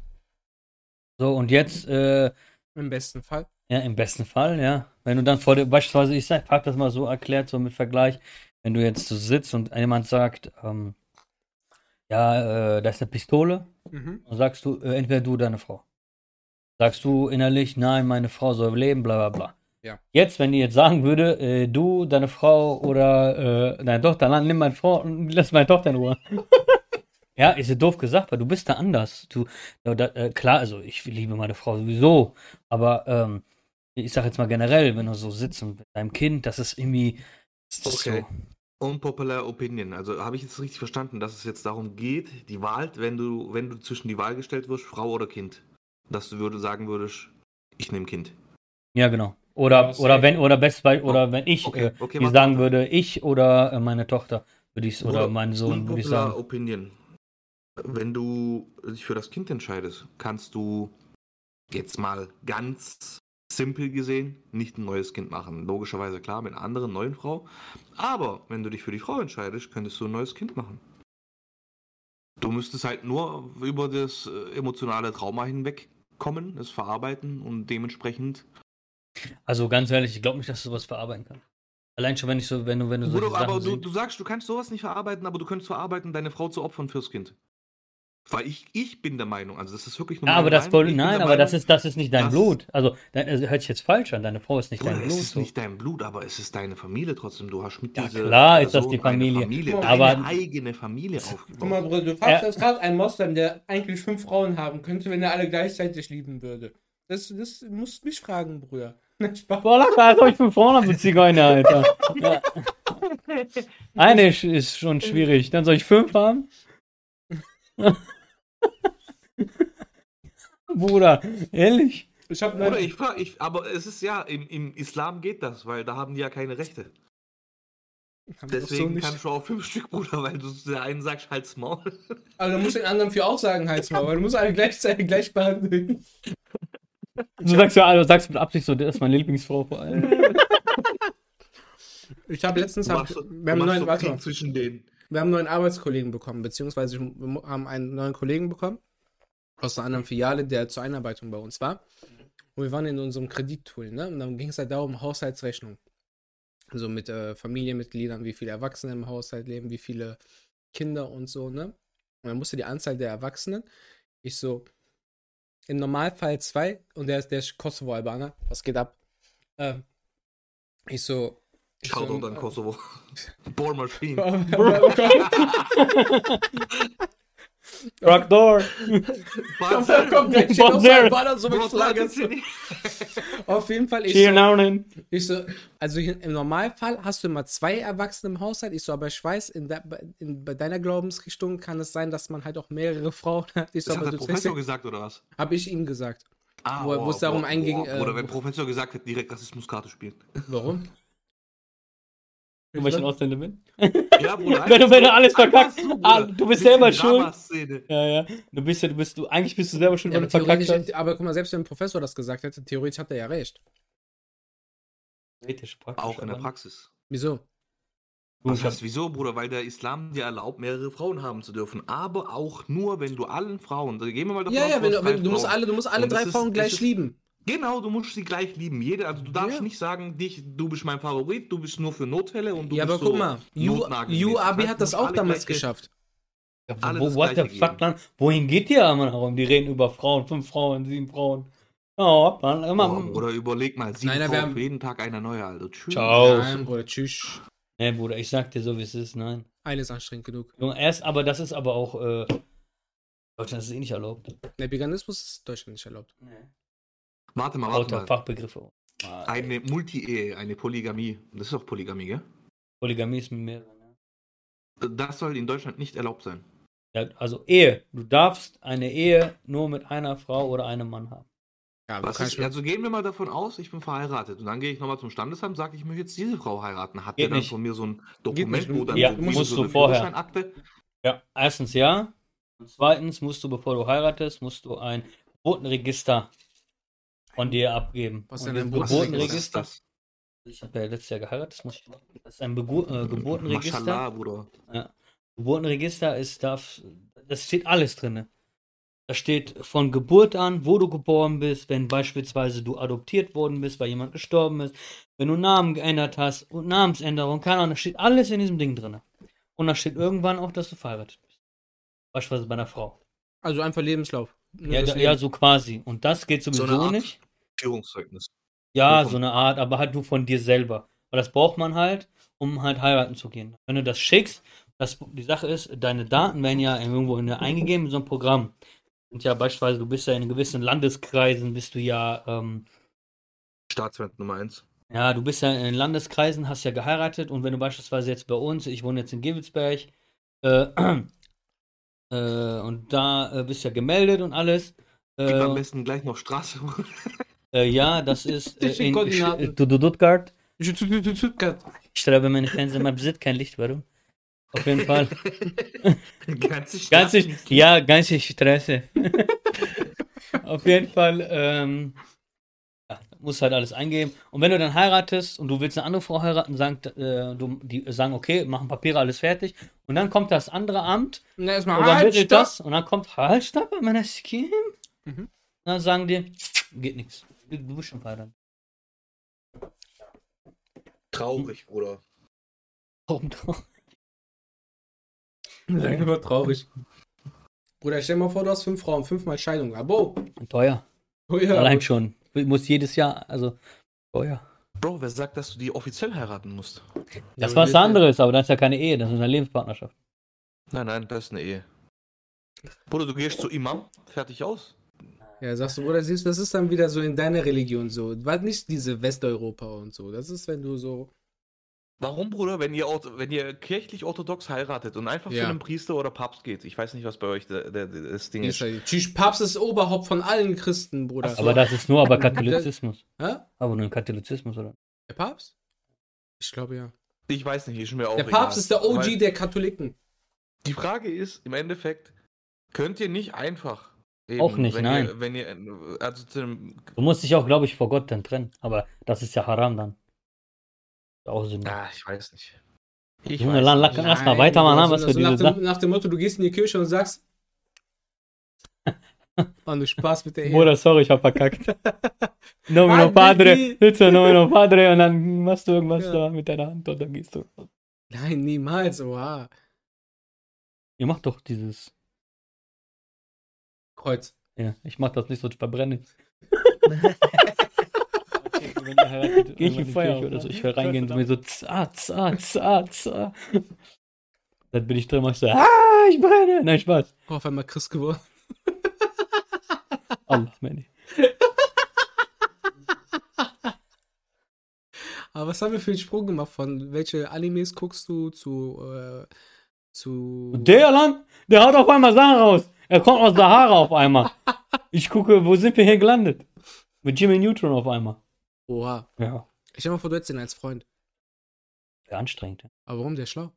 So, und jetzt, äh, Im besten Fall. ja, im besten Fall, ja. Wenn du dann vor dir, beispielsweise, ich sag, frag das mal so erklärt, so mit Vergleich, wenn du jetzt so sitzt und jemand sagt, ähm, ja, äh, da ist eine Pistole, Mhm. dann sagst du, äh, entweder du oder deine Frau. Sagst du innerlich, nein, meine Frau soll leben, bla bla bla. Ja. Jetzt, wenn die jetzt sagen würde, äh, du, deine Frau oder äh, deine Tochter, dann nimm meine Frau und lass meine Tochter in Ruhe. ja, ist ja doof gesagt, weil du bist da anders. Du, ja, da, äh, klar, also ich liebe meine Frau sowieso, aber ähm, ich sag jetzt mal generell, wenn du so sitzt und mit deinem Kind, das ist irgendwie. Das ist Okay. So, Unpopular Opinion. Also habe ich jetzt richtig verstanden, dass es jetzt darum geht, die Wahl, wenn du, wenn du zwischen die Wahl gestellt wirst, Frau oder Kind, dass du würde sagen würdest, ich nehme Kind. ja, genau. Oder, Ja, oder wenn, oder best bei, oder wenn ich Okay, äh, okay, warte, sagen würde, ich oder äh, meine Tochter, würde ich oder Bruder, mein Sohn, würde ich sagen. Opinion. Wenn du dich für das Kind entscheidest, kannst du jetzt mal ganz simpel gesehen nicht ein neues Kind machen. Logischerweise klar mit einer anderen neuen Frau. Aber wenn du dich für die Frau entscheidest, könntest du ein neues Kind machen. Du müsstest halt nur über das äh, emotionale Trauma hinwegkommen, es verarbeiten und dementsprechend. Also ganz ehrlich, ich glaube nicht, dass du sowas verarbeiten kannst. Allein schon, wenn ich so, wenn du, wenn du so Bruder, aber du, Sachen du sagst, du kannst sowas nicht verarbeiten, aber du könntest verarbeiten, deine Frau zu opfern fürs Kind. Weil ich, ich bin der Meinung, also das ist wirklich nur ja, aber das bin nein, aber das Meinung, ist, das ist nicht dein Blut. Also, dein, also, hört sich jetzt falsch an, deine Frau ist nicht Bruder, dein es Blut. ist So. nicht dein Blut, aber es ist deine Familie trotzdem. Du hast mit Ja, dieser klar ist das die Familie. Familie Aber- deine eigene Familie Guck mal, aufgebaut. Bruder, du fragst jetzt gerade einen Moslem, der eigentlich fünf Frauen haben könnte, wenn er alle gleichzeitig lieben würde. Das, das musst du mich fragen, Bruder. Spaß. Boah, lass mal, als ob ich von vorne habe, Zigeuner, Alter. Ja. Eine ist, schon schwierig. Dann soll ich fünf haben? Bruder, ehrlich? Ich habe Oder ich frage, ich, aber es ist ja, im, im Islam geht das, weil da haben die ja keine Rechte. Deswegen kannst du auch fünf Stück, Bruder, weil du der einen sagst, halt's Maul. Also du musst den anderen vier auch sagen, Hals mal, weil du musst alle gleichzeitig gleich behandeln. Du sagst ja, du sagst mit Absicht so, das ist meine Lieblingsfrau vor allem. Ich habe letztens, hab, so- wir, haben neuen, so warte zwischen denen. wir haben einen neuen Arbeitskollegen bekommen, beziehungsweise wir haben einen neuen Kollegen bekommen aus einer anderen Filiale, der zur Einarbeitung bei uns war. Und wir waren in unserem Kredittool, ne? Und dann ging es halt darum, Haushaltsrechnung. Also mit äh, Familienmitgliedern, wie viele Erwachsene im Haushalt leben, wie viele Kinder und so, ne? Und dann musste die Anzahl der Erwachsenen, ich so, im Normalfall zwei, und der ist der ist Kosovo-Albaner, was geht ab? Ähm, ich so. Ich so, Shoutout an Kosovo. Ball Machine. Rock Door. Da kommt gleich steht Derek. Albaner so mit Flagge. Auf jeden Fall, ich so, ich so, also im Normalfall hast du immer zwei Erwachsene im Haushalt. Ich so, aber ich weiß, in, de, in, bei deiner Glaubensrichtung kann es sein, dass man halt auch mehrere Frauen hat. Ich so, Das hat aber der du Professor gesagt, oder was? Habe ich ihm gesagt. Ah, Wo- es darum einging, äh, Oder wenn Professor gesagt hat, direkt Rassismuskarte spielen. Warum? Nur weil ich ein Ausländer bin. Ja, Bruder. Wenn du- wenn du alles verkackst, so, ah, du bist selber schuld. Ja, ja. Du bist ja, du bist, du, eigentlich bist du selber schon, Ja, wenn aber, du verkackt hast. aber guck mal, selbst wenn ein Professor das gesagt hätte, theoretisch hat er ja recht. Theoretisch, praktisch, Auch in der Praxis. Wieso? Du, Was heißt wieso, Bruder? Weil der Islam dir erlaubt, mehrere Frauen haben zu dürfen. Aber auch nur, wenn du allen Frauen. Da gehen wir mal davon Ja, aus, ja, wenn du, wenn, du musst alle, du musst alle Und drei ist- Frauen gleich ist- lieben. Genau, du musst sie gleich lieben. Jede, also du darfst Ja. nicht sagen, dich, du bist mein Favorit, du bist nur für Notfälle und du Ja, aber bist guck so mal, Abi heißt, hat das auch damals gleiche- geschafft. ja, wo, what the fuck, dann? Wohin geht ihr immer herum? Die reden über Frauen, fünf Frauen, sieben Frauen. Oh, dann immer. Boah, oder überleg mal, sieben Nein, Frauen haben- für jeden Tag eine neue, Alter. Tschüss. Ciao. Nein, Bruder, tschüss. Nee, Bruder, ich sag dir so, wie es ist, nein. Eine ist anstrengend genug. Junge, erst, aber das ist aber auch, äh, Deutschland ist eh nicht erlaubt. Der Veganismus ist in Deutschland nicht erlaubt. Warte mal, warte mal. Fachbegriffe. Eine Multi-Ehe, eine Polygamie. Das ist doch Polygamie, gell? Polygamie ist mit mehreren. ja. Das soll in Deutschland nicht erlaubt sein. Ja, also Ehe. Du darfst eine Ehe nur mit einer Frau oder einem Mann haben. Ja, ist, also gehen wir mal davon aus, ich bin verheiratet und dann gehe ich nochmal zum Standesamt, sage ich möchte jetzt diese Frau heiraten. Hat Geht der dann nicht. von mir so ein. Dokument, wo dann Ja, so, musst so du eine vorher. Ja, erstens ja. Und zweitens musst du, bevor du heiratest, musst du ein Geburtenregister von dir abgeben. Was ist denn ein Geburtenregister? Geburtenregister? Ich habe ja letztes Jahr geheiratet, das, muss ich, das ist ein Begu äh, Geburtenregister. Mashallah, Bruder. Geburtenregister ist, darf, das steht alles drin. Da steht von Geburt an, wo du geboren bist, wenn beispielsweise du adoptiert worden bist, weil jemand gestorben ist, wenn du Namen geändert hast und Namensänderung, keine Ahnung, da steht alles in diesem Ding drin. Und da steht irgendwann auch, dass du verheiratet bist. Beispielsweise bei einer Frau. Also einfach Lebenslauf. Ja, das da, Leben. ja, so quasi. Und das geht sowieso So nicht. Führungszeugnis. Ja, so eine Art, aber halt nur von dir selber. Weil das braucht man halt, um halt heiraten zu gehen. Wenn du das schickst, das, die Sache ist, deine Daten werden ja irgendwo in, eingegeben in so ein Programm. Und ja, beispielsweise, du bist ja in gewissen Landeskreisen, bist du ja, ähm, Staatsfeind Nummer eins. ja, du bist ja in Landeskreisen, hast ja geheiratet und wenn du beispielsweise jetzt bei uns, ich wohne jetzt in Gevelsberg, äh, äh, und da äh, bist ja gemeldet und alles. Gib am Äh, besten gleich noch Straße. äh, ja, das ist äh, in Stuttgart. Ich schreibe meine Fernseher mal besitzt kein Licht, warum? Auf jeden Fall. Ganze Stadt. Ganze, ja, ganze Straße. Auf jeden Fall, ähm, ja, musst halt alles eingeben. Und wenn du dann heiratest und du willst eine andere Frau heiraten, sagt, äh, du, die sagen, okay, machen Papiere, alles fertig. Und dann kommt das andere Amt, Na, erstmal übermittelt das und dann kommt, stopp, meine Skin. Mhm. Dann sagen die, geht nichts. Du, du bist schon verheiratet. Traurig, Bruder. Warum doch? Sag immer traurig. Bruder, stell dir mal vor, du hast fünf Frauen, fünfmal Scheidung. Abo. Teuer. Oh ja. Allein schon. Muss jedes Jahr, also, teuer. Bro, wer sagt, dass du die offiziell heiraten musst? Das aber war was anderes, aber das ist ja keine Ehe, das ist eine Lebenspartnerschaft. Nein, nein, das ist eine Ehe. Bruder, du gehst zu Imam, fertig aus. Ja, sagst du, Bruder, siehst du, das ist dann wieder so in deiner Religion so. War nicht diese Westeuropa und so. Das ist, wenn du so. Warum, Bruder, wenn ihr, wenn ihr kirchlich orthodox heiratet und einfach Ja. zu einem Priester oder Papst geht? Ich weiß nicht, was bei euch das Ding ist. Tschüss, Papst ist Oberhaupt von allen Christen, Bruder. So. Aber das ist nur aber Katholizismus. Hä? Aber nur ein Katholizismus, oder? Der Papst? Ich glaube ja. Ich weiß nicht, ist mir auch Der Papst egal. ist der OG Weil der Katholiken. Die Frage ist, im Endeffekt, könnt ihr nicht einfach. Eben, Auch nicht, wenn nein. Ihr, wenn ihr, äh, also zu einem, Du musst dich auch, glaube ich, vor Gott dann trennen. Aber das ist ja Haram dann. Auch Sünde. ah, ich weiß nicht. Ich Junge, weiß nicht. Lass mal weitermachen, also, was für also diese nach, dem, nach dem Motto, du gehst in die Kirche und sagst. Mann, du Spaß mit der Ehe. Bruder, sorry, ich hab verkackt. Nomino Padre, da Nomino Padre und dann machst du irgendwas Ja. da mit deiner Hand und dann gehst du. Nein, niemals. Oha. Ihr macht doch dieses. Kreuz. Ja, ich mach das nicht so, ich verbrenne. Geh ich in Feuer oder so. Ich will reingehen und mir so za, za, za, za. Dann bin ich drin, mach ich so, ah, ich brenne. Nein, Spaß. Oh, auf einmal Christ geworden. Allah, Manny. Aber was haben wir für einen Sprung gemacht von welche Animes guckst du zu äh, zu Der Land, der haut auf einmal Sachen raus. Er kommt aus Sahara auf einmal. Ich gucke, wo sind wir hier gelandet? Mit Jimmy Neutron auf einmal. Oha. Ja. Ich stell mal vor, du hättest ihn als Freund. Wäre anstrengend. ja. Aber warum der ist schlau?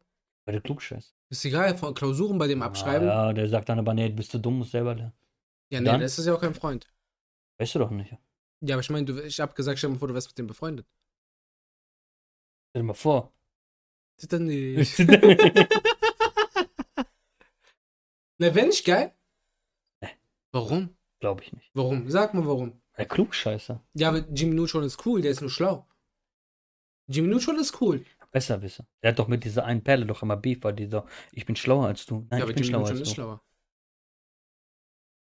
Weil der klugscheiß. Ist egal, von Klausuren bei dem abschreiben. Ja, Ah, ja, der sagt dann aber, nee, bist du dumm, musst selber lernen. nee, Dann? das ist ja auch kein Freund. Weißt du doch nicht. Ja, aber ich meine, du, ich hab gesagt, stell mal vor, du wärst mit dem befreundet. Stell dir mal vor. Zitter nicht. Na, wenn nicht geil? Warum? Glaube ich nicht. Warum? Sag mal warum. Der Klugscheißer. Ja, aber Jimmy Neutron ist cool, der ist nur schlau. Jimmy Neutron ist cool. Besserwisser. Der hat doch mit dieser einen Perle doch immer Beef, weil die so, ich bin schlauer als du. Nein, ja, ich bin Jimmy schlauer Neutron als ist du. schlauer.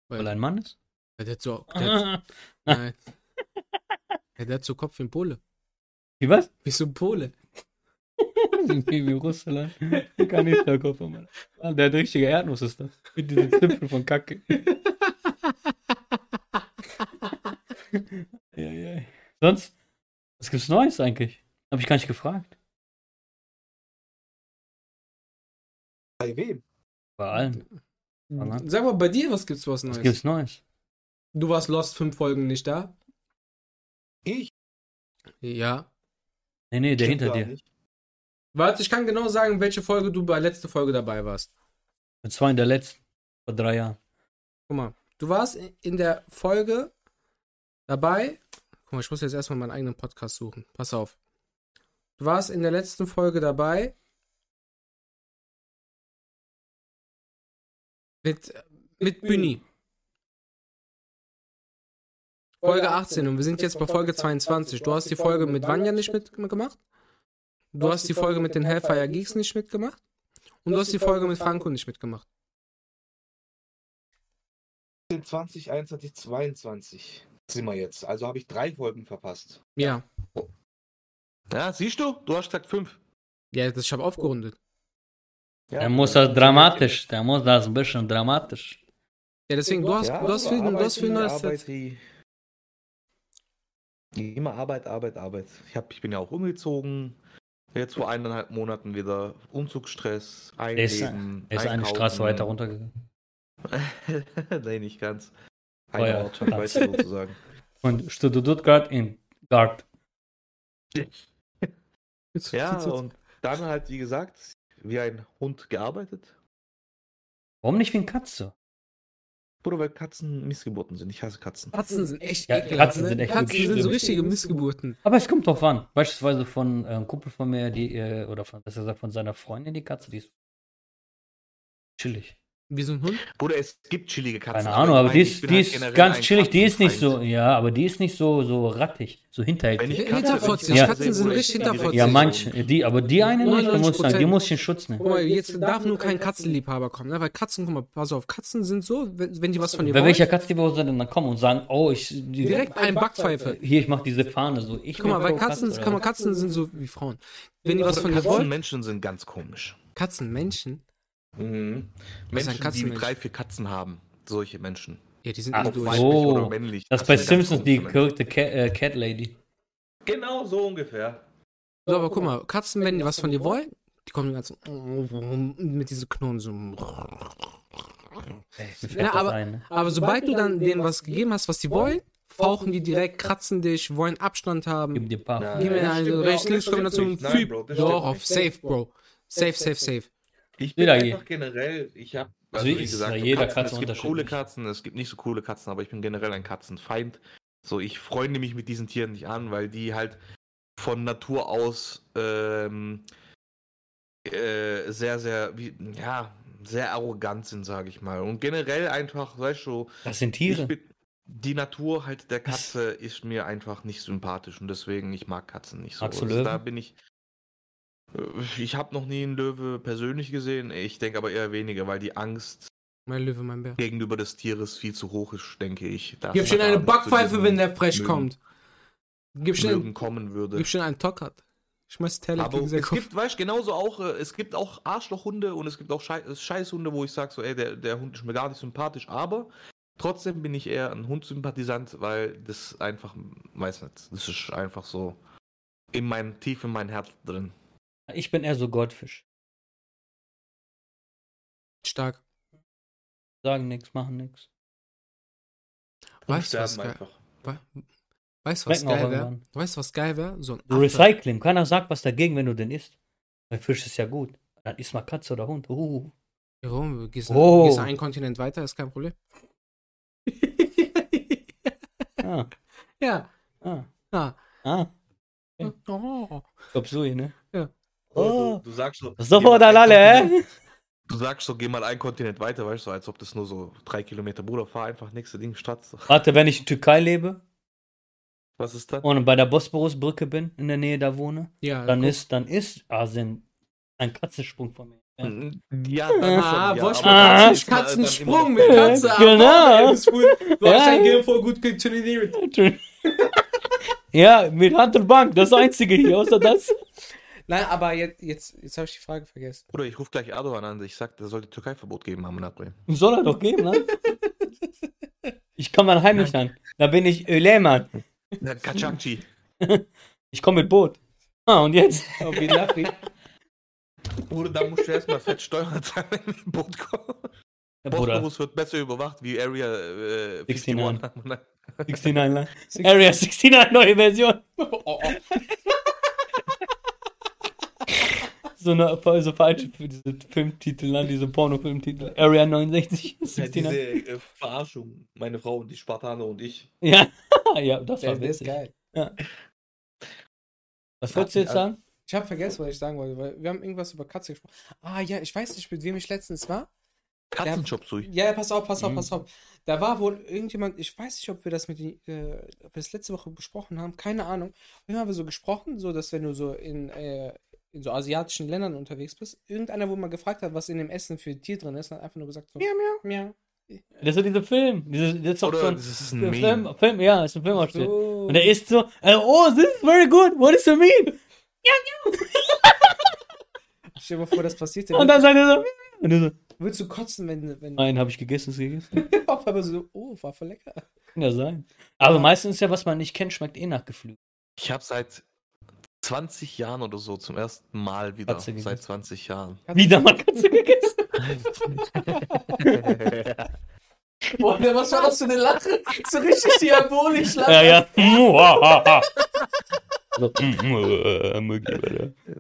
Weil er ein Mann ist? Ja, der hat so, der hat, nein. Ja, der hat so Kopf wie ein Pole. Wie was? Wie so ein Pole. Wie wie Russland. Kann nicht der Kopf, Mann. Der hat richtige Erdnuss ist das. Mit diesen Zipfeln von Kacke. ja, ja. Sonst, was gibt's Neues eigentlich? Hab ich gar nicht gefragt. Bei wem? Bei allen. Sag mal, bei dir, was gibt's was Was Neues? gibt's Neues? Du warst Lost fünf Folgen nicht da? Ich? Ja. Nee, nee, der Stimmt hinter dir. nicht. Warte, ich kann genau sagen, welche Folge du bei letzter Folge dabei warst. Das war in der letzten. Vor drei Jahren. Guck mal, du warst in der Folge dabei. Guck mal, ich muss jetzt erstmal meinen eigenen Podcast suchen. Pass auf. Du warst in der letzten Folge dabei. Mit, mit Büni. Folge 18 und wir sind jetzt bei Folge 22. Du hast die Folge mit Vanya nicht mitgemacht. Du hast die Folge mit den Hellfire Geeks nicht mitgemacht. Und du hast die Folge mit Franco nicht mitgemacht. 20, 21, 22 sind wir jetzt. Also habe ich drei Folgen verpasst. Ja. Ja, siehst du? Du hast gesagt fünf. Ja, das, ich habe aufgerundet. Ja, Der muss das dramatisch. Der muss das ein bisschen dramatisch. Ja, deswegen, du hast, Ja, du hast viel, du hast viel Neues. Arbeit, jetzt. die- Immer Arbeit, Arbeit, Arbeit. Ich, hab, ich bin ja auch umgezogen. Jetzt vor eineinhalb Monaten wieder Umzugsstress, ist, Einleben, er ist eine. Straße weiter runtergegangen. nee, nicht ganz. Oh ja, weiter sozusagen. Und Stuttgart in Gard. Ja, und dann halt, wie gesagt, wie ein Hund gearbeitet. Warum nicht wie ein Katze? Oder weil Katzen Missgeburten sind. Ich hasse Katzen. Katzen sind echt Ja, ekelhaft. Katzen ne? sind echt Katzen sind so richtige Missgeburten. Aber es kommt drauf an. Beispielsweise von äh, einem Kumpel von mir, die, äh, oder von, besser gesagt, von seiner Freundin, die Katze, die ist chillig. Wie so ein Hund. Oder es gibt chillige Katzen. Keine Ahnung, aber ich die ist, die halt ist ganz chillig, die ist nicht so, ja, aber die ist nicht so, so rattig, so Wenn hinterhältig. Hinterfotzig, wenn Ja. Katzen sind richtig hinterfotzig. Ja, manche, die, aber die eine nicht, da muss sagen, die 99%. muss ich in Schutz Guck nehmen. mal, jetzt darf nur kein Katzenliebhaber kommen, ne? weil Katzen, guck mal, pass auf, Katzen sind so, wenn, wenn die was von dir wollen, welcher Katze die wollen dann kommen und sagen, oh, ich, die, direkt ein Backpfeife. hier, ich mach diese Fahne so. Ich Guck mal, weil Katzen, Katze, guck? Katzen sind so wie Frauen. Wenn die was von dir Katzen, wollen, Menschen sind ganz komisch. Katzen, Menschen, Mhm. Menschen, die drei, vier Katzen haben. Solche Menschen. ja, die sind Ach durch. oder männlich. Das ist bei ganz Simpsons die korrekte Cat, äh, Cat Lady. Genau so ungefähr. So, aber guck mal, Katzen, wenn die was von dir wollen, die kommen ganzen mit diesen Knurren so. Ja, das aber, ein, ne? aber sobald du dann denen was gegeben hast, was die wollen, fauchen die direkt, kratzen dich, wollen Abstand haben. Gib dir ein paar. Gib mir das eine. Das. Nein, Bro, das Doch, auf safe, Bro. Safe, safe, safe. Ich bin einfach generell, ich habe, Also also wie gesagt, so jeder Katzen, Katze es gibt coole. Katzen, es gibt nicht so coole Katzen, aber ich bin generell ein Katzenfeind. So, ich freunde mich mit diesen Tieren nicht an, weil die halt von Natur aus ähm, äh, sehr, sehr, wie, ja, sehr arrogant sind, sage ich mal. Und generell einfach, weißt du, Das sind Tiere. bin, die Natur halt der Katze ist mir einfach nicht sympathisch und deswegen, ich mag Katzen nicht so. Also? Da bin ich. Äh, Ich habe noch nie einen Löwe persönlich gesehen. Ich denke aber eher weniger, weil die Angst Mein Löwe, mein Bär. gegenüber des Tieres viel zu hoch ist, denke ich. dass Gib schon eine Backpfeife, wenn der frech Mögen- kommt. Gib schon, kommen würde. gib schon einen Tockert. Schmeiß Teller Aber es Kopf. gibt, weißt du, genauso auch, äh, es gibt auch Arschlochhunde und es gibt auch Schei Scheißhunde, wo ich sage, so, ey, der, der Hund ist mir gar nicht sympathisch, aber trotzdem bin ich eher ein Hundsympathisant, weil das einfach, weiß nicht, das ist einfach so in mein, tief in mein Herz drin. Ich bin eher so Goldfisch. Stark. Sagen nichts, machen nichts. Weißt du, was geil, we- weißt, du, was geil wäre? Weißt du, was geil wäre? So ein Affe. Recycling. Keiner sagt was dagegen, wenn du den isst. Weil Fisch ist ja gut. Dann isst mal Katze oder Hund. Uh. Ja, warum? Du gehst, Oh. gehst einen Kontinent weiter, ist kein Problem. Ah, ja. ah, Ah. ah. Oh. Glaub so, ne? Ja. Oh, Du, du sagst so. sofort geh mal ein alle, Kontinent- hä? Du sagst so, geh mal einen Kontinent weiter, weißt du, als ob das nur so drei Kilometer, Bruder, fahr einfach nächste Ding, Stadt. Warte, wenn ich in Türkei lebe Was ist das? und bei der Bosporusbrücke bin, in der Nähe da wohne, Ja, dann guck. ist, dann ist Asien ein Katzensprung von mir. Ja. Dann Ah, schon, ja, Ah. Katzensprung mit Katze. Genau. Bauch, ey, das ist cool. Du Ja, hast dein. Gehirn voll gut trainiert. Ja, mit Hand und Bank, das einzige hier, außer das. Nein, aber jetzt, jetzt, jetzt habe ich die Frage vergessen. Bruder, ich rufe gleich Erdogan an. Ich sag, der sollte Türkei-Verbot geben am April. Soll er doch geben, ne? Ich komme dann heimlich an. Da bin ich Öleman. Na, Kaczakci. Ich komme mit Boot. Ah, und jetzt? Oh, wie Lafri. Bruder, da musst du erstmal fett Steuern zahlen, wenn du mit dem Boot kommst. Ja, Bruder, Bosporus wird besser überwacht wie Area äh, 51. 69. 69, ne? Area 69, neue Version. Oh, oh. So eine so falsche für diese Filmtitel, ne? diese Pornofilmtitel. Area 69, Ja, 69. diese äh, Verarschung, meine Frau und die Spartaner und ich. Ja, ja, das Der, war der ist witzig. geil. Was wolltest du jetzt sagen? Ich habe vergessen, was ich sagen wollte, weil wir haben irgendwas über Katze gesprochen. Ah ja, ich weiß nicht, mit wem ich letztens war. Katzenshop. Ja, ja, pass auf, pass auf, Mhm. pass auf. Da war wohl irgendjemand, ich weiß nicht, ob wir das mit die, äh, ob wir das letzte Woche besprochen haben, keine Ahnung. Wir haben wir so gesprochen, so dass wenn du so in, äh, in so asiatischen Ländern unterwegs bist, irgendeiner, wo man gefragt hat, was in dem Essen für Tier drin ist, hat einfach nur gesagt so, miau, miau, miau. Das ist so dieser Film. Diese, das ist Oder so ein das ist ein Film, Meme. Film, ja, ist ein Filmausschnitt. So. Und er isst so, äh, oh, this is very good. What is the mean? Stell dir mal vor, das passiert dir. Und dann sagt er so, und er so, Würdest du kotzen, wenn, wenn nein, habe ich gegessen, ist gegessen. auf einmal so, oh, war voll lecker. Kann ja sein. Aber meistens ist ja, was man nicht kennt, schmeckt eh nach Geflügel. Ich habe seit 20 Jahren oder so zum ersten Mal wieder. Katze gegessen. Seit 20 Jahren. Wieder mal Katze gegessen. Boah, was war das für eine Lache? So richtig diabolisch lachen. Ja, ja.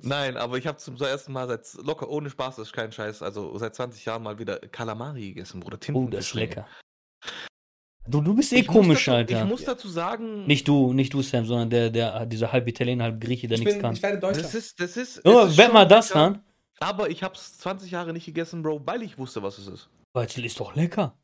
Nein, aber ich habe zum ersten Mal seit locker ohne Spaß, das ist kein Scheiß, also seit 20 Jahren mal wieder Kalamari gegessen, Bruder. oh, das ist lecker. Du, du bist eh Ich komisch, dazu, Alter. Ich muss dazu sagen, Nicht du, nicht du, Sam, sondern der, der, dieser halb Italiener, halb Grieche, der Ich, nichts bin, kann. ich werde Deutscher. das ist, das ist. Es ist mal das lecker, an. Aber ich habe es 20 Jahre nicht gegessen, Bro, weil ich wusste, was es ist. Weizel ist doch lecker.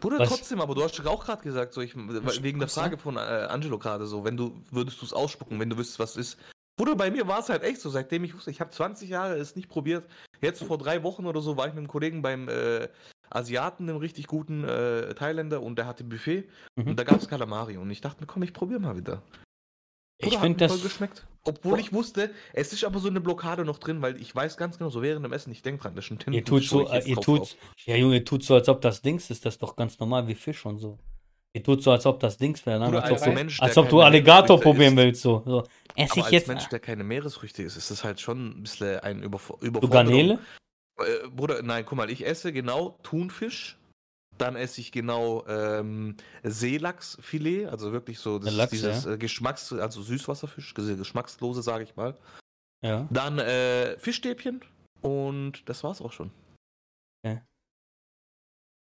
Bruder, Was? trotzdem, aber du hast doch auch gerade gesagt, so ich, wegen der Frage von äh, Angelo gerade so, wenn du würdest du es ausspucken, wenn du wüsstest, was es ist. Bruder, bei mir war es halt echt so, seitdem ich wusste, ich habe 20 Jahre es nicht probiert. Jetzt vor drei Wochen oder so war ich mit einem Kollegen beim äh, Asiaten, einem richtig guten äh, Thailänder, und der hatte Buffet Mhm. und da gab es Kalamari und ich dachte mir, komm, ich probiere mal wieder. Ich Bruder, hat finde voll das. geschmeckt. Obwohl ich wusste, es ist aber so eine Blockade noch drin, weil ich weiß ganz genau, so während dem Essen, ich denke dran, das ist ein Ihr tut so, ich äh, ihr tut, ja Junge, ihr tut so, als ob das Dings ist, das ist doch ganz normal wie Fisch und so. Ihr tut so, als ob das Dings wäre, ne? Als, ob, du- Mensch, als ob du Alligator probieren willst, so. so. Ess Aber ich als jetzt Mensch, der keine Meeresfrüchte isst, ist das halt schon ein bisschen ein Überf du Überforderung. Garnele? Äh, Bruder, nein, guck mal, ich esse genau Thunfisch, dann esse ich genau ähm, Seelachsfilet, also wirklich so das, Lachs, dieses ja. äh, Geschmacks, also Süßwasserfisch, geschmackslose, sage ich mal. Ja. Dann äh, Fischstäbchen und das war's auch schon.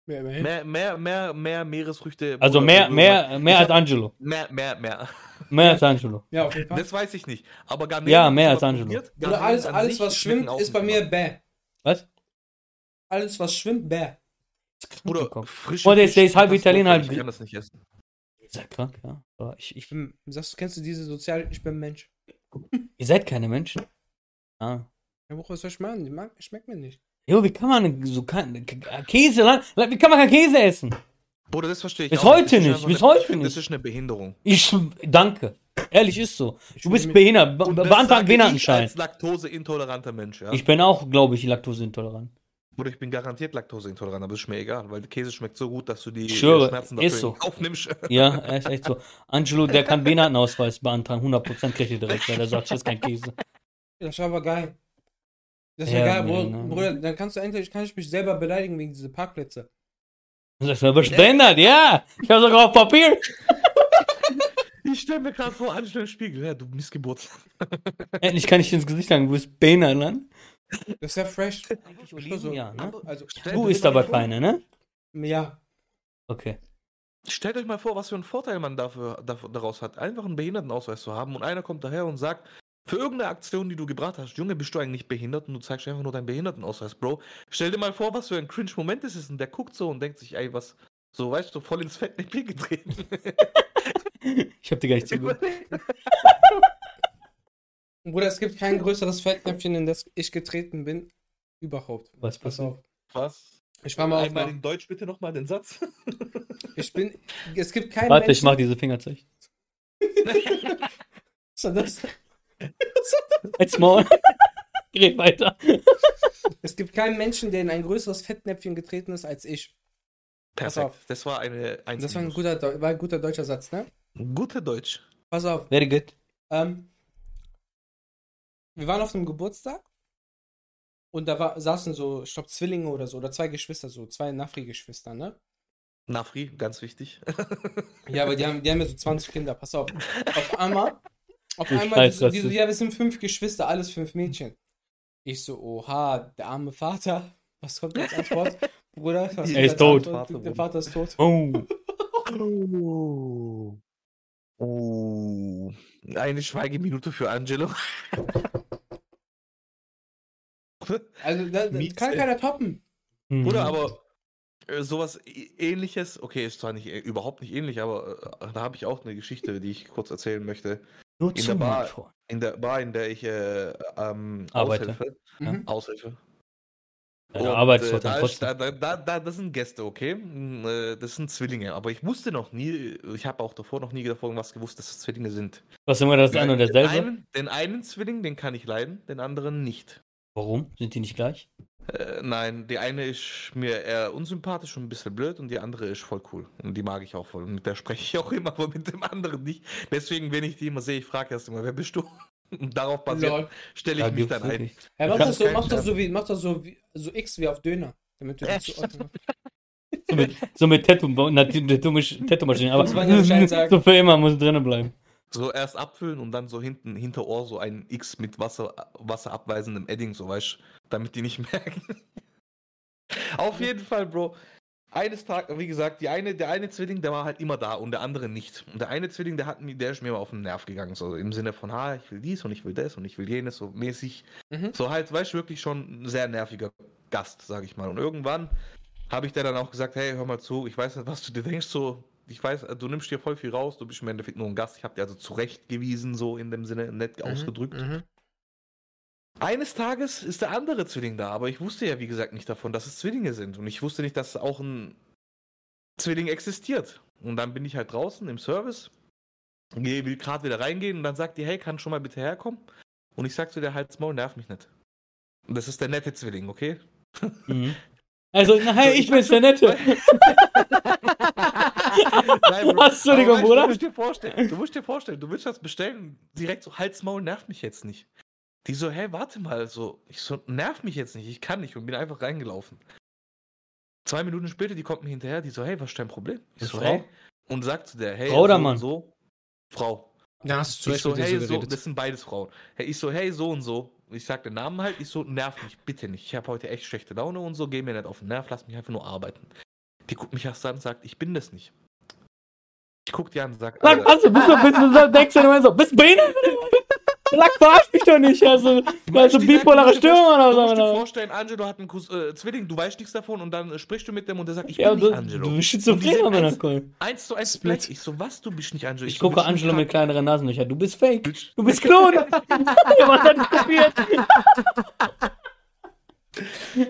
Mehr, immerhin. Mehr, mehr, mehr, mehr Meeresfrüchte. Also mehr, mehr, mehr als Angelo. Mehr, mehr, mehr. Mehr als Angelo. Ja, auf jeden Fall. Das weiß ich nicht. Aber Garnelen Ja, hab ich mehr als Angelo. Oder Garnelen alles, alles was schwimmt, ist bei nicht mir bäh. Was? Alles, was schwimmt, bäh. Bruder, frische Oh, der ist- der ist halb Italiener, halb Ich kann das nicht essen. Ist ja krank, ja. Aber ich, ich, bin, sagst du, kennst du diese sozial, ich bin Mensch. ihr seid keine Menschen. Ah. Ja, woraus soll ich machen? Die mag, schmeckt mir nicht. Jo, wie kann man so kein, Käse, wie kann man kein Käse essen? Bruder, das verstehe ich Bis auch nicht. heute nicht, bis heute nicht. Das ist eine Behinderung. Ich, danke. Ehrlich ist so. Ich Du bist behindert. Das beantrag Behindertenschein. Ich als laktoseintoleranter Mensch, ja. Ich bin auch, glaube ich, laktoseintolerant. Bruder, ich bin garantiert laktoseintolerant, aber das ist mir egal, weil der Käse schmeckt so gut, dass du die Ich schwöre, Schmerzen ist dafür so. in Kauf nimmst. Ja, ist echt so. Angelo, der kann Behindertenausweis beantragen. 100% kriegt er direkt, weil er sagt, das ist kein Käse. Das ist aber geil. Das ist Ja, ja, geil, nee, Bruder, ne. Bruder. Dann kannst du endlich, kann ich mich selber beleidigen wegen dieser Parkplätze. Sagst, du bist behindert, ja. Ich habe sogar auf Papier. Ich stelle mir gerade vor, im Spiegel, ja, du Missgeburt. Endlich kann ich dir ins Gesicht sagen, du bist behindert, ne? Das ist ja fresh. Eigentlich Oliven, ja, ne? Also, Du isst aber keine, ne? ja. Okay. Stellt euch mal vor, was für einen Vorteil man dafür, dafür, daraus hat, einfach einen Behindertenausweis zu haben und einer kommt daher und sagt, Für irgendeine Aktion, die du gebracht hast, Junge, bist du eigentlich behindert und du zeigst einfach nur deinen Behindertenausweis, Bro. Stell dir mal vor, was für ein Cringe-Moment das ist und der guckt so und denkt sich, ey, was, so, weißt du, voll ins Fettnäpfchen getreten. Ich hab dir gar nicht zugehört. Bruder, es gibt kein größeres Fettnäpfchen, in das ich getreten bin. Überhaupt. Was Pass passiert? auf. was? Ich war mal auf Einmal in Deutsch bitte nochmal den Satz. Ich bin. Es gibt keinen Warte, ich Menschen. mach diese Fingerzeichen. Was war das? Als Maul. Red weiter. Es gibt keinen Menschen, der in ein größeres Fettnäpfchen getreten ist als ich. Pass Perfekt. auf. Das war eine eins Das war ein guter, war ein guter deutscher Satz, ne? Guter Deutsch. Pass auf. Very good. Ähm, wir waren auf einem Geburtstag und da war, saßen so, ich glaube, Zwillinge oder so, oder zwei Geschwister, so zwei Nafri-Geschwister, ne? Nafri, ganz wichtig. Ja, aber die haben, die haben ja so 20 Kinder, pass auf. Auf einmal, auf Du einmal, die, so- Scheißrassist. die, so, ja, wir sind fünf Geschwister, alles fünf Mädchen. Ich so, oha, der arme Vater. Was kommt als Antwort? Bruder, was Er ist tot. Antwort? Der Vater ist tot. Oh. Oh. Oh. Eine Schweigeminute für Angelo. Also, da, da Mies, kann keiner toppen. Mhm. Oder aber äh, sowas ähnliches, okay, ist zwar nicht äh, überhaupt nicht ähnlich, aber äh, da habe ich auch eine Geschichte, die ich kurz erzählen möchte. Nur in der zum Bar-. In der Bar, in der ich äh, ähm, Arbeite. Aushilfe. Mhm. Aushilfe. Ja, da arbeitest du äh, da, trotzdem. da, da, da, das sind Gäste, okay? Mm, äh, Das sind Zwillinge. Aber ich wusste noch nie, ich habe auch davor noch nie davon was gewusst, dass es Zwillinge sind. Was immer das ein und den, derselbe? einen, den einen Zwilling, den kann ich leiden, den anderen nicht. Warum? Sind die nicht gleich? Äh, nein, die eine ist mir eher unsympathisch und ein bisschen blöd und die andere ist voll cool. Und die mag ich auch voll. Und mit der spreche ich auch immer, aber mit dem anderen nicht. Deswegen, wenn ich die immer sehe, ich frage erst immer, wer bist du? Und darauf basiert stelle ich Ja, mich dann ein. Ja, mach das so, mach das so wie, mach das so, wie, so X wie auf Döner. Damit du zuordnen So mit, so mit Tattoo, na, die- die dumme Sch- Tattoo-Maschine, aber Bescheid sagen. so für immer muss drinnen bleiben. So erst abfüllen und dann so hinten, hinter Ohr so ein X mit Wasser, wasserabweisendem Edding, so weißt damit die nicht merken. Auf jeden Fall, Bro. Eines Tages, wie gesagt, die eine, der eine Zwilling, der war halt immer da und der andere nicht. Und der eine Zwilling, der hat mir, der ist mir mal auf den Nerv gegangen. So im Sinne von, ha, ich will dies und ich will das und ich will jenes, so mäßig. Mhm. So halt, weißt du, wirklich schon ein sehr nerviger Gast, sag ich mal. Und irgendwann habe ich der dann auch gesagt, hey, hör mal zu, ich weiß nicht, was du dir denkst, so, ich weiß, du nimmst dir voll viel raus, du bist im Endeffekt nur ein Gast. Ich habe dir also zurechtgewiesen, so in dem Sinne, nett ausgedrückt. Mhm. Eines Tages ist der andere Zwilling da, aber ich wusste ja, wie gesagt, nicht davon, dass es Zwillinge sind. Und ich wusste nicht, dass auch ein Zwilling existiert. Und dann bin ich halt draußen im Service, geh- will gerade wieder reingehen und dann sagt die, hey, kann schon mal bitte herkommen? Und ich sag zu der Halsmaul, Maul, nerv mich nicht. Und das ist der nette Zwilling, okay? Mhm. Also, nein, ich bin's der Nette. Nein, Bro. Was, Entschuldigung, Bruder? Du musst dir vorstellen, du musst dir vorstellen, du willst das bestellen, direkt so, Halsmaul, nerv mich jetzt nicht. Die so, hey, warte mal, so, ich so, nerv mich jetzt nicht, ich kann nicht und bin einfach reingelaufen. Zwei Minuten später, die kommt mir hinterher, die so, hey, was ist dein Problem? Ich so, Frau? hey, und sagt zu der, hey, Frau oder so, Mann? so, Frau. Da hast du Ich so, hey, so das sind beides Frauen. Hey, ich so, hey, so und so. Ich sag den Namen halt, ich so, nerv mich bitte nicht. Ich habe heute echt schlechte Laune und so, geh mir nicht auf den Nerv, lass mich einfach nur arbeiten. Die guckt mich erst an und sagt, ich bin das nicht. Ich guck die an und sag, Alter, was, du bist doch, bist du so, denkst du immer so, bist du behindert? Sag, verarsch mich doch nicht, also, also bipolare Störung oder vorstellen- Du musst dir so. vorstellen, Angelo hat einen Kus äh, Zwilling, du weißt nichts davon und dann äh, sprichst du mit dem und der sagt, ich Ja, bin nicht Angelo. du bist Und schizophren, aber eins, cool. eins zu eins Split. Ich so, was, du bist nicht Angelo? Ich so, gucke Angelo mit kleineren Nasenlöchern. Du bist fake. Du bist Klon. Jemand hat dich kopiert.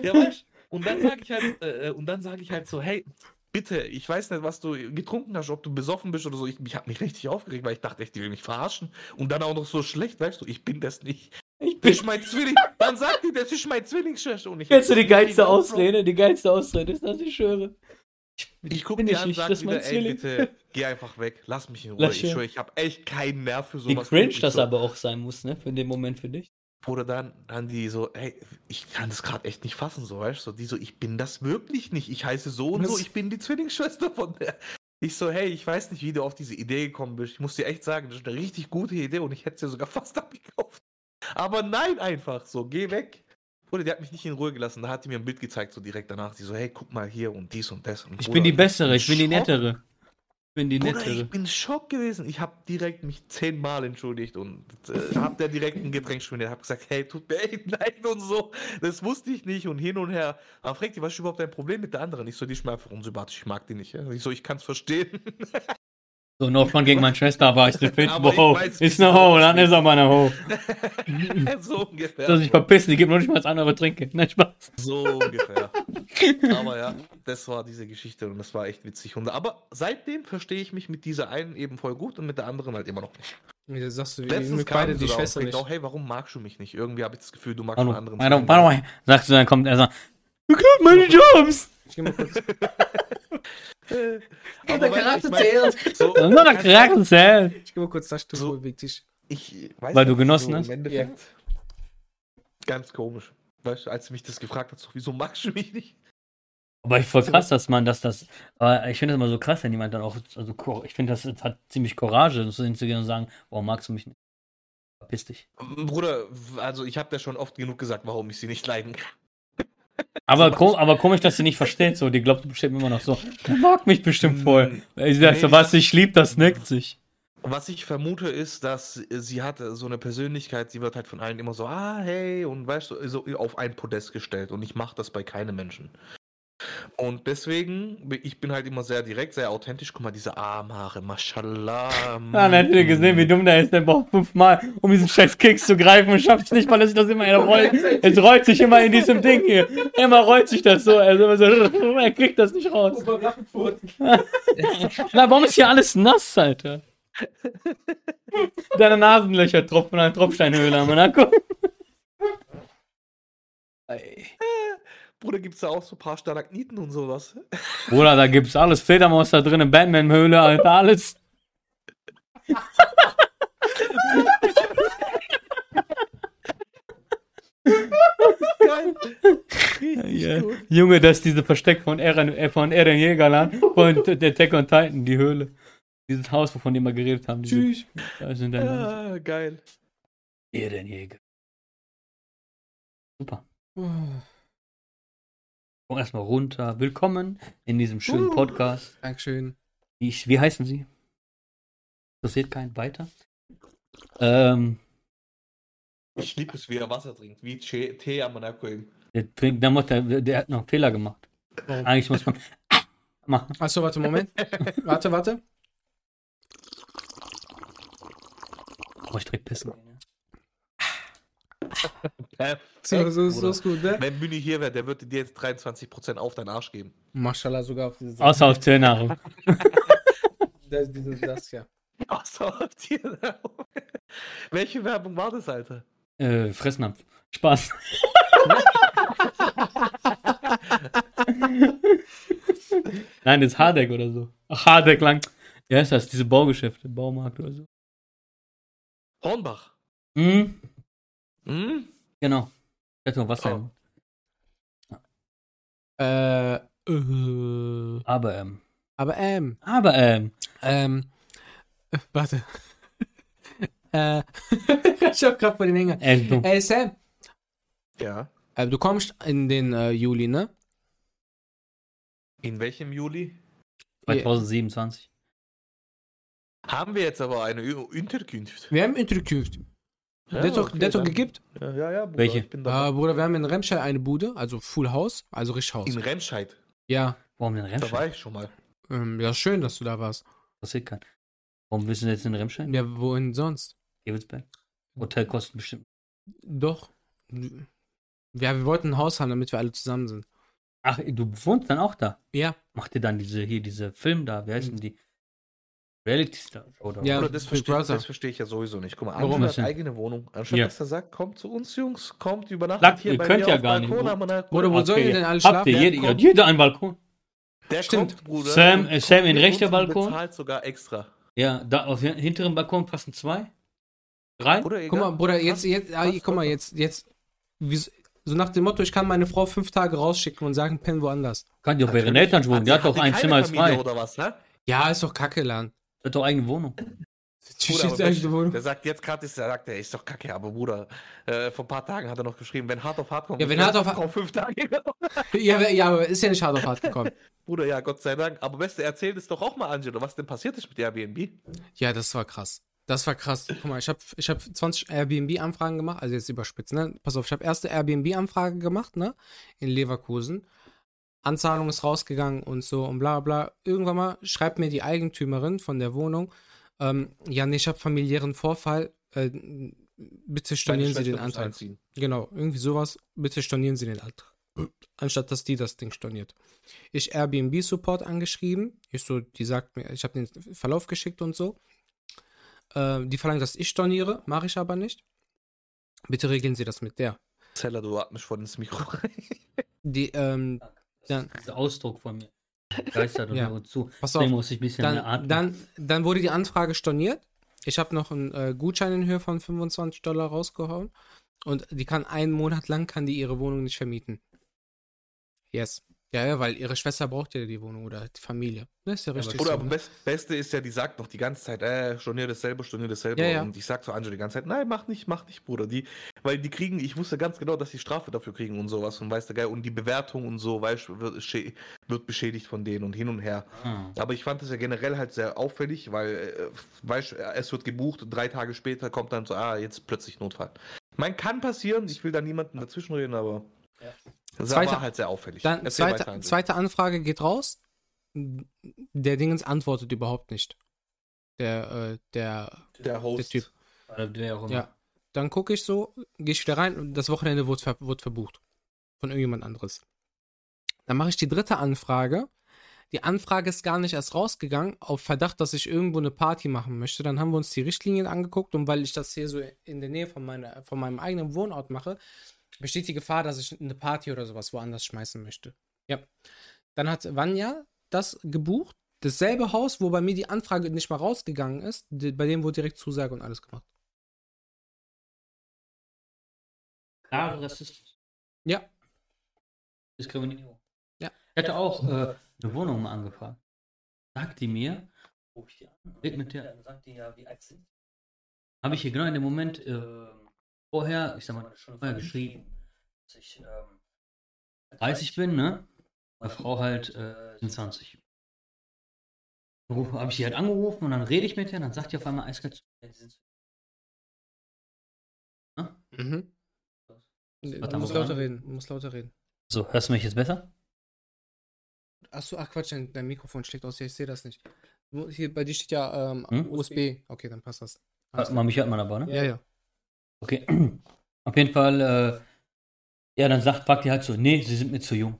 Ja, weißt Und dann sage ich halt, äh, und dann sage ich halt so, hey, bitte, ich weiß nicht, was du getrunken hast, ob du besoffen bist oder so. Ich, ich habe mich richtig aufgeregt, weil ich dachte echt, die will mich verarschen. Und dann auch noch so schlecht, weißt du, ich bin das nicht. Ich Das bin ist mein Zwilling. Dann sagt die, das ist mein Zwillingsschwester. Und ich Kennst du die geilste Ausrede? Die geilste Ausrede ist das, ich schwöre. Ich gucke bin dir ich an und nicht, sag das ist mein wieder, ey, Zwilling. bitte, geh einfach weg, lass mich in Ruhe. Lass ich schwöre, ich habe echt keinen Nerv für Wie sowas. cringe Ich das so, aber auch sein muss, ne? Für den Moment für dich. Bruder, dann, dann die so, ey, ich kann das gerade echt nicht fassen, so, weißt du, so, die so, ich bin das wirklich nicht. Ich heiße so und so, ich bin die Zwillingsschwester von der. Ich so, hey, ich weiß nicht, wie du auf diese Idee gekommen bist. Ich muss dir echt sagen, das ist eine richtig gute Idee und ich hätte sie sogar fast abgekauft. Aber nein, einfach so, geh weg. Bruder, die hat mich nicht in Ruhe gelassen. Da hat die mir ein Bild gezeigt, so direkt danach. Die so, hey, guck mal hier und dies und das. Und Ich Bruder, bin die bessere, ich bin die nettere. Bin die Bruder, nettere. ich bin schock gewesen. Ich habe direkt mich zehnmal entschuldigt und äh, habe der direkt ein Getränk spendiert. Habe gesagt, hey, tut mir echt leid und so. Das wusste ich nicht und hin und her. Aber fragt die, was ist überhaupt dein Problem mit der anderen? Ich so, die ist mir einfach unsympathisch. Ich mag die nicht. Ja? Ich so, ich kann es verstehen. So, noch von gegen meine Schwester, aber ich ich wow, ist wie eine Ho, dann ist aber eine Ho. so ungefähr. Dass ich verpissen, die gibt noch nicht mal das andere trinke. Nein, Spaß. So ungefähr. aber ja, das war diese Geschichte und das war echt witzig. Und, aber seitdem verstehe ich mich mit dieser einen eben voll gut und mit der anderen halt immer noch nicht. Jetzt sagst du, Letztens mit kam beide die Schwester nicht. auch, hey, warum magst du mich nicht? Irgendwie habe ich das Gefühl, du magst einen anderen. warte, Freund. warte mal. Sagst du, dann kommt er so, du klaut meine Jobs. Ich geh mal kurz. Der aber weil Charakter so, ist nur der Charakter selbst. Ich geh mal kurz das So. so. Tisch. ich weiß Weil du genossen hast? Im Endeffekt, Ganz komisch. Weißt du, als du mich das gefragt hast, so, wieso magst du mich nicht? Aber ich voll krass, dass man das, das, aber ich finde das immer so krass, wenn jemand dann auch, also ich finde das das hat ziemlich Courage, so hinzugehen und sagen, warum magst du mich nicht? Verpiss dich. Bruder, also ich habe dir schon oft genug gesagt, warum ich sie nicht leiden kann. Aber, So ko mach aber komisch, dass sie nicht versteht, so, die glaubt bestimmt immer noch so, er mag mich bestimmt voll. Ich sag so, was ich lieb, das neckt sich. Was ich vermute ist, dass sie hat so eine Persönlichkeit, sie wird halt von allen immer so, ah, hey, und weißt du, so auf ein Podest gestellt. Und ich mache das bei keinem Menschen. Und deswegen, ich bin halt immer sehr direkt, sehr authentisch. Guck mal, diese Armhaare, mashallah. Ja, dann hättet ihr gesehen, wie dumm der ist, der braucht fünfmal, um diesen scheiß Keks zu greifen und schafft es nicht, weil er sich das immer er rollt. Es rollt sich immer in diesem Ding hier. Immer rollt sich das so, also immer so, er kriegt das nicht raus. Na, warum ist hier alles nass, Alter? Deine Nasenlöcher tropfen an Tropfsteinhöhle am Monaco. Ey. Bruder, gibt's da auch so ein paar Stalagniten und sowas? Bruder, da gibt's alles. Fledermaus da drin, Batman-Höhle, Alter, alles. Geil. Ja. Junge, das ist diese Versteck von Eren, äh, von Eren Jägerland und der Attack on Titan, die Höhle. Dieses Haus, wovon die mal geredet haben. Tschüss. Sind Ja, geil. Eren Jäger. Super. Komm erstmal runter. Willkommen in diesem schönen Uh. Podcast. Dankeschön. Wie, wie heißen Sie? Interessiert keinen weiter? Ähm, Ich liebe es, wie er Wasser trinkt, wie Che- Tee am Monaco der, trinkt- der, der, der hat noch einen Fehler gemacht. Eigentlich muss man machen. Achso, warte, Moment. warte, warte. Oh, ich direkt pissen. So, so, so ist gut, ne? Wenn Müni hier wäre, der würde dir jetzt 23% auf deinen Arsch geben. Maschallah sogar auf diese Ja. Außer auf Tiernahrung. Das, dieses, das, ja. Außer auf dir. Welche Werbung war das, Alter? Äh, Fressnapf. Spaß. Nein, das ist Hardeck oder so. Ach, Hardeck lang. Wie heißt das? Diese Baugeschäfte, Baumarkt oder so. Hornbach. Mhm, Hm? genau. Hätte noch Wasser. Oh. Äh, äh, Aber, ähm. aber ähm, Aber, ähm. ähm, äh, warte. äh, ich hab grad vor den Hänger. Äh, dumm. Ey, Sam, Ja. äh, du kommst in den äh, Juli, ne? In welchem Juli? 2027. Haben wir jetzt aber eine Unterkunft. Wir haben Unterkunft. Ja, der hat doch, okay, der hat doch gegeben. Ja, ja, ja Bruder, Welche? Ich bin dabei. Äh, Bruder, wir haben in Remscheid eine Bude, also Full House, also richtig Haus. In Remscheid. Ja, Warum denn Da Remscheid? war ich schon mal. ähm, ja, schön, dass du da warst. Interessiert keinen. Warum wissen Sie jetzt in Remscheid? Ja, wohin sonst? Evelsberg. Hotel kostet bestimmt. Doch. Ja, wir wollten ein Haus haben, damit wir alle zusammen sind. Ach, du wohnst dann auch da? Ja, Macht ihr dann diese, hier, diese Film da? Wie heißen die? Reality Star oder Ja, Bruder, das verstehe versteh ich ja sowieso nicht. Guck mal, Warum Angela das denn? hat eigene Wohnung. Anstatt Ja. dass er sagt, kommt zu uns, Jungs, kommt, übernachtet Sagt, hier ihr bei könnt mir ja auf gar nicht. Balkon Wo- am Monaco. Bruder, wo Okay. sollen die denn alle Habt schlafen? ihr, Der jeder, kommt- jeder einen Balkon? Der Stimmt. kommt, Bruder. Sam- äh, Sam in rechter Balkon? bezahlt sogar extra. Ja, da auf dem hinteren Balkon passen zwei. Drei? Bruder, Guck mal. Bruder, jetzt, Passt, jetzt, ah, guck mal, jetzt, jetzt, wie, so nach dem Motto, ich kann meine Frau fünf Tage rausschicken und sagen, pennen woanders. Kann die auch bei ihren. Eltern wohnen. Die hat doch die ein Zimmer Familie frei. Oder was, ne? Ja, ist doch kacke, Lan. Die hat doch eigene Wohnung. Bruder, aber der, der der sagt jetzt gerade, der sagt, der ist doch kacke, aber Bruder, äh, vor ein paar Tagen hat er noch geschrieben, wenn hart auf hart kommt. Ja, wenn ich auf hart- auf fünf Tage. Ja, aber- ja, aber ist ja nicht hart auf hart gekommen. Bruder, ja, Gott sei Dank. Aber Beste, erzähl es doch auch mal, Angelo, was denn passiert ist mit Airbnb. Ja, das war krass. Das war krass. Guck mal, ich habe ich hab 20 Airbnb-Anfragen gemacht, also jetzt überspitzt, ne? Pass auf, ich habe erste Airbnb-Anfrage gemacht, ne? In Leverkusen. Anzahlung ist rausgegangen und so und bla bla. Irgendwann mal schreibt mir die Eigentümerin von der Wohnung, ähm, ja, nee, ich habe familiären Vorfall, äh, bitte stornieren Sie den. Einziehen. Genau, irgendwie sowas. Bitte stornieren Sie den Antrag. Anstatt dass die das Ding storniert. Ich Airbnb-Support angeschrieben. Ich so, die sagt mir, ich habe den Verlauf geschickt und so. Äh, die verlangen, dass ich storniere, mache ich aber nicht. Bitte regeln Sie das mit der. Zeller, du atmest voll ins Mikro rein. Die, ähm, dann, Das ist der Ausdruck von mir. Geistert und Ja. ja. zu. pass auf, muss ich ein bisschen dann, atmen. dann, dann wurde die Anfrage storniert. Ich habe noch einen äh, Gutschein in Höhe von 25 Dollar rausgehauen. Und die kann einen Monat lang, kann die ihre Wohnung nicht vermieten. Yes. Ja, ja, weil ihre Schwester braucht ja die Wohnung oder die Familie. Das ist ja richtig. Bruder, so, aber ne? best, Beste ist ja, die sagt noch die ganze Zeit, äh, stornier das selber, stornier das selber. Ja, ja. Und ich sag zu Angelo die ganze Zeit, nein, mach nicht, mach nicht, Bruder. Die, weil die kriegen, ich wusste ganz genau, dass die Strafe dafür kriegen und sowas und weißt du, geil, und die Bewertung und so, weißt du, wird, wird beschädigt von denen und hin und her. Ah. Aber ich fand das ja generell halt sehr auffällig, weil, äh, weißt du, es wird gebucht, drei Tage später kommt dann so, ah, jetzt plötzlich Notfall. Man kann passieren, ich will da niemanden dazwischenreden, aber das Zweite- war halt sehr auffällig. Dann zweite, zweite Anfrage geht raus. Der Dingens antwortet überhaupt nicht. Der, äh, der, der Host. Typ. Oder wer auch immer. ja. Dann gucke ich so, gehe ich wieder rein und das Wochenende wurde, ver wurde verbucht. Von irgendjemand anderes. Dann mache ich die dritte Anfrage. Die Anfrage ist gar nicht erst rausgegangen, auf Verdacht, dass ich irgendwo eine Party machen möchte. Dann haben wir uns die Richtlinien angeguckt und weil ich das hier so in der Nähe von, meiner, von meinem eigenen Wohnort mache, besteht die Gefahr, dass ich eine Party oder sowas woanders schmeißen möchte. Ja. Dann hat Vanya das gebucht. Dasselbe Haus, wo bei mir die Anfrage nicht mal rausgegangen ist, bei dem wurde direkt Zusage und alles gemacht. Klare Rassismus. Ja. Diskriminierung. Ja. Ich hatte auch äh, eine Wohnung mal angefragt. Sagt die mir, ruf ich die an, red mit der, sagt die ja, wie alt sind? Habe ich hier genau in dem Moment äh, vorher, ich sag mal, schon vorher geschrieben, dass ich ähm, 30 bin, ne? Meine Frau halt äh, 27. Habe ich die halt angerufen und dann rede ich mit der, dann sagt die auf einmal eiskalt zu mir, die sind zu Mhm. Du Warte, musst lauter reden. Du musst lauter reden. So, hörst du mich jetzt besser? Achso, ach Quatsch, dein, dein Mikrofon steckt aus. Ja, ich sehe das nicht. Hier bei dir steht ja ähm, Hm? USB. Okay, dann passt das. Hört man, mich hört man aber, ne? Ja, ja. Okay. Auf jeden Fall, äh, ja, dann sagt, fragt die halt so, nee, sie sind mir zu jung.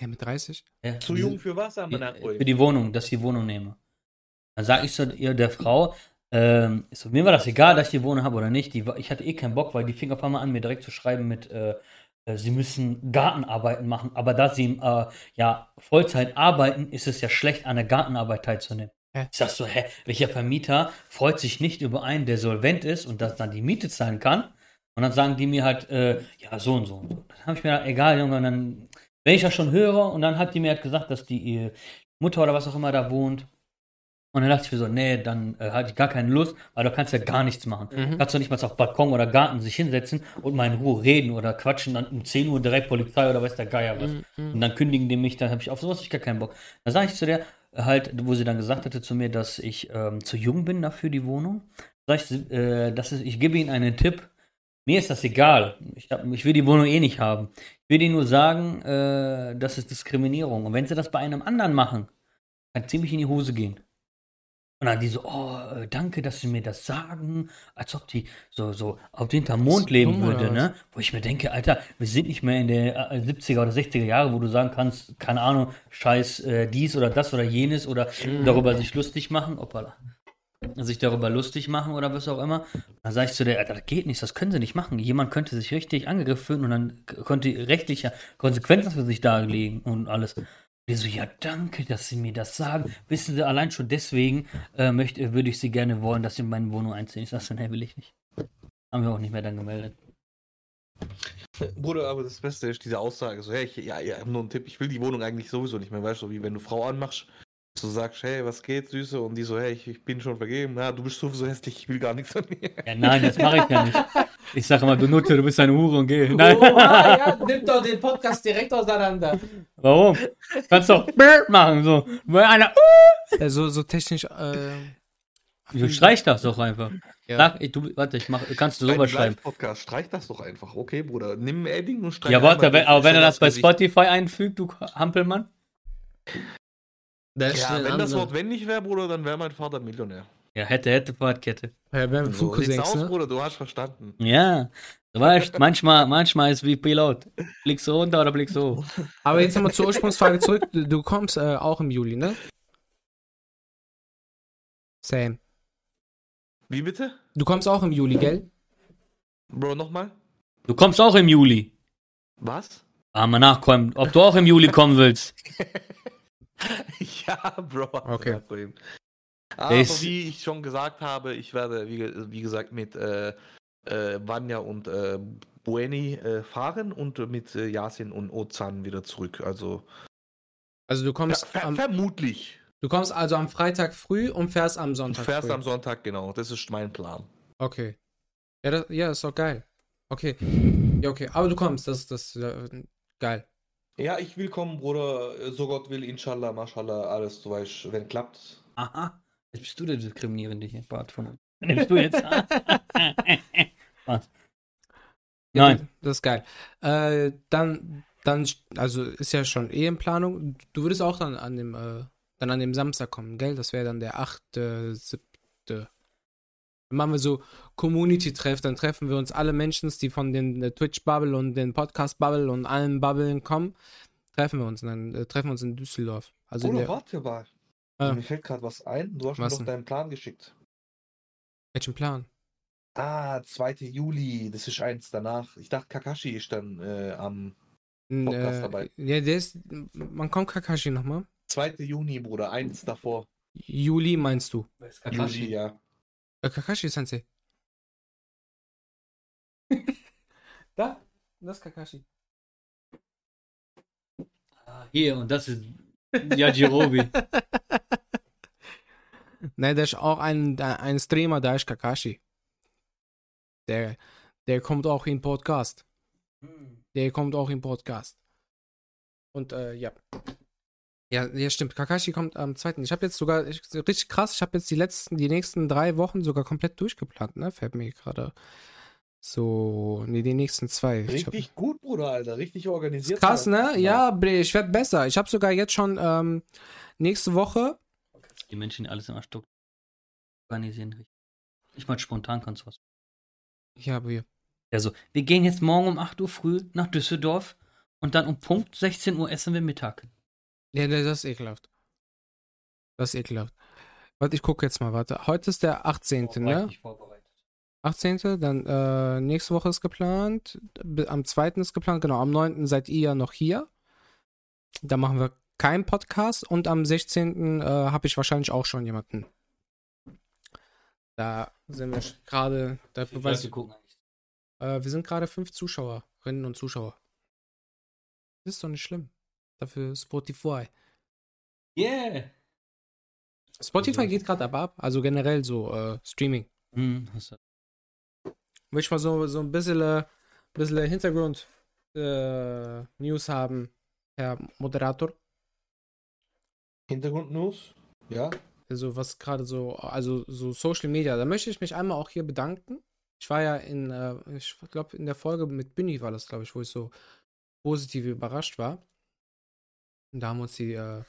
Ja, mit 30? Ja, Zu jung für was, haben wir Ja, für die Wohnung, dass ich die Wohnung nehme. Dann sage ich so ihr der Frau, ähm, so, mir war das egal, dass ich die Wohnung habe oder nicht. Die, ich hatte eh keinen Bock, weil die fing auf einmal an, mir direkt zu schreiben mit, äh, äh, sie müssen Gartenarbeiten machen. Aber da sie äh, ja Vollzeit arbeiten, ist es ja schlecht, an der Gartenarbeit teilzunehmen. Hä? Ich sag so, hä, welcher Vermieter freut sich nicht über einen, der solvent ist und das dann die Miete zahlen kann? Und dann sagen die mir halt, äh, ja, so und so und so. Dann habe ich mir gedacht, egal, Junge, und dann, wenn ich das schon höre, und dann hat die mir halt gesagt, dass die äh, Mutter oder was auch immer da wohnt. Und dann dachte ich mir so, nee, dann äh, hatte ich gar keine Lust, weil du kannst ja gar nichts machen. Mhm. Kannst du nicht mal auf Balkon oder Garten sich hinsetzen und mal in Ruhe reden oder quatschen, dann um 10 Uhr direkt Polizei oder weiß der Geier was. Mhm. Und dann kündigen die mich, dann habe ich auf sowas ich gar keinen Bock. Dann sage ich zu der halt, wo sie dann gesagt hatte zu mir, dass ich ähm, zu jung bin dafür die Wohnung. Ich, äh, das ist, ich gebe ihnen einen Tipp. Mir ist das egal. Ich, hab, ich will die Wohnung eh nicht haben. Ich will ihnen nur sagen, äh, das ist Diskriminierung. Und wenn sie das bei einem anderen machen, kann ziemlich in die Hose gehen. Und dann die so, oh, äh, danke, dass sie mir das sagen, als ob die so, so auf den Mond leben dumm, würde, ne? Wo ich mir denke, Alter, wir sind nicht mehr in der äh, 70er oder 60er Jahre, wo du sagen kannst, keine Ahnung, scheiß äh, dies oder das oder jenes oder Mhm. darüber sich lustig machen, opala, sich darüber lustig machen oder was auch immer. Dann sag ich zu der, Alter, das geht nicht, das können sie nicht machen. Jemand könnte sich richtig angegriffen fühlen und dann könnte rechtliche Konsequenzen für sich darlegen und alles. Die so, ja, danke, dass Sie mir das sagen. Wissen Sie, allein schon deswegen äh, möchte, würde ich Sie gerne wollen, dass Sie in meine Wohnung einziehen. Ich sag so, nee, will ich nicht. Haben wir auch nicht mehr dann gemeldet. Bruder, aber das Beste ist diese Aussage, so, hey, ich, ja, ja, nur ein Tipp, ich will die Wohnung eigentlich sowieso nicht mehr, weißt du, so wie wenn du Frau anmachst Du sagst, hey, was geht, Süße? Und die so, hey, ich, ich bin schon vergeben. Ja, du bist sowieso hässlich, ich will gar nichts von dir. Ja, nein, das mache ich ja nicht. Ich sage immer, du Nutte, du bist eine Hure und geh. Nein. Oha, ja, nimm doch den Podcast direkt auseinander. Warum? Kannst doch machen, so. Weil einer, Äh, so, so technisch, äh, Du streich das doch einfach. Ja. Sag, ey, du, warte, ich mach, kannst du sowas schreiben. Podcast, streich das doch einfach, okay, Bruder. Nimm ein Edding und streich Ja, warte, einmal wenn, aber wenn er das bei Gesicht. Spotify einfügt, du Hampelmann. Ja, wenn das. Wort wenn nicht wäre, Bruder, dann wäre mein Vater Millionär. Ja, hätte, hätte Fahrradkette. Ja, wir haben So sieht's Flugcousins, aus, ne? Bruder, du hast verstanden. Ja. Du weißt, manchmal, manchmal ist wie Pilot. Blickst du runter oder blickst du hoch? Aber jetzt nochmal zur Ursprungsfrage zurück. Du, kommst äh, auch im Juli, ne? Sam. Wie bitte? Du kommst auch im Juli, gell? Bro, nochmal? Du kommst auch im Juli. Was? Ah, mal nachkommen, ob du auch im Juli kommen willst. ja, Bro. Okay. Nachkommen. Aber ist- wie ich schon gesagt habe, ich werde, wie, wie gesagt, mit äh, äh, Vanya und äh, Bueni äh, fahren und mit äh, Yasin und Ozan wieder zurück. Also Also du ver kommst, ver am, vermutlich. du kommst also am Freitag früh und fährst am Du Sonntag fährst früh. am Sonntag, genau. Das ist mein Plan. Okay. Ja, das, ja, ist doch geil. Okay. Ja, okay. Aber du kommst, das das äh, geil. Ja, ich will kommen, Bruder. So Gott will, inshallah, mashallah, alles, du weißt, wenn klappt. Aha. Jetzt bist du der Diskriminierende hier, Bart von uns. Nimmst du jetzt? Was? Ja, Nein. Das ist geil. Äh, dann, dann, also ist ja schon eh in Planung. Du würdest auch dann an dem, äh, dann an dem Samstag kommen, gell? Das wäre dann der 8., 7. Dann machen wir so Community-Treff, dann treffen wir uns alle Menschen, die von den äh, Twitch-Bubble und den Podcast-Bubble und allen Bubblen kommen, treffen wir uns und dann äh, treffen wir uns in Düsseldorf. Also in Bruder, der, warte mal. Ah. Mir fällt gerade was ein. Du hast mir Was doch denn? deinen Plan geschickt. welchen Plan? Ah, 2. Juli, das ist eins danach. Ich dachte, Kakashi ist dann äh, am Podcast äh, dabei. Ja, der ist, man kommt Kakashi nochmal. 2. Juni, Bruder, eins davor. Juli meinst du? Juli, ja. Äh, Kakashi Sensei. da, das ist Kakashi. Hier, und das ist Yajirobi. Nein, der ist auch ein, ein Streamer, der ist Kakashi. Der, der kommt auch in Podcast. Der kommt auch im Podcast. Und äh, ja. Ja, ja, stimmt. Kakashi kommt am zweiten. Ich habe jetzt sogar, ich, richtig krass, ich habe jetzt die letzten, die nächsten drei Wochen sogar komplett durchgeplant, ne? Fällt mir gerade so, nee, die nächsten zwei. Ich hab- Richtig gut, Bruder, Alter. Richtig organisiert. Krass, ne? Ja, ich werde besser. Ich habe sogar jetzt schon ähm, nächste Woche. Die Menschen die alles immer Stück organisieren. richtig. Nicht mal spontan kannst du was. Ja, aber hier. Also, wir gehen jetzt morgen um 8 Uhr früh nach Düsseldorf und dann um Punkt 16 Uhr essen wir Mittag. Ja, nee, das ist ekelhaft. Das ist ekelhaft. Warte, ich gucke jetzt mal, warte. Heute ist der 18., ne? Nicht vorbereitet. 18. Dann äh, nächste Woche ist geplant. Am 2. ist geplant, genau. Am 9. seid ihr ja noch hier. Da machen wir keinen Podcast. Und am 16. Äh, habe ich wahrscheinlich auch schon jemanden. Da sind wir gerade. Da weiß, äh, wir sind gerade fünf Zuschauerinnen und Zuschauer. Das ist doch nicht schlimm. Dafür Spotify. Yeah! Spotify geht gerade aber ab. Also generell so äh, Streaming. Hm, Will ich mal so, so ein bisschen, bisschen Hintergrund äh, News haben, Herr Moderator. Hintergrundnews? Ja. Also was gerade so, also so Social Media, da möchte ich mich einmal auch hier bedanken. Ich war ja in, äh, ich glaube in der Folge mit Bunny war das, glaube ich, wo ich so positiv überrascht war. Und da haben wir uns die, äh,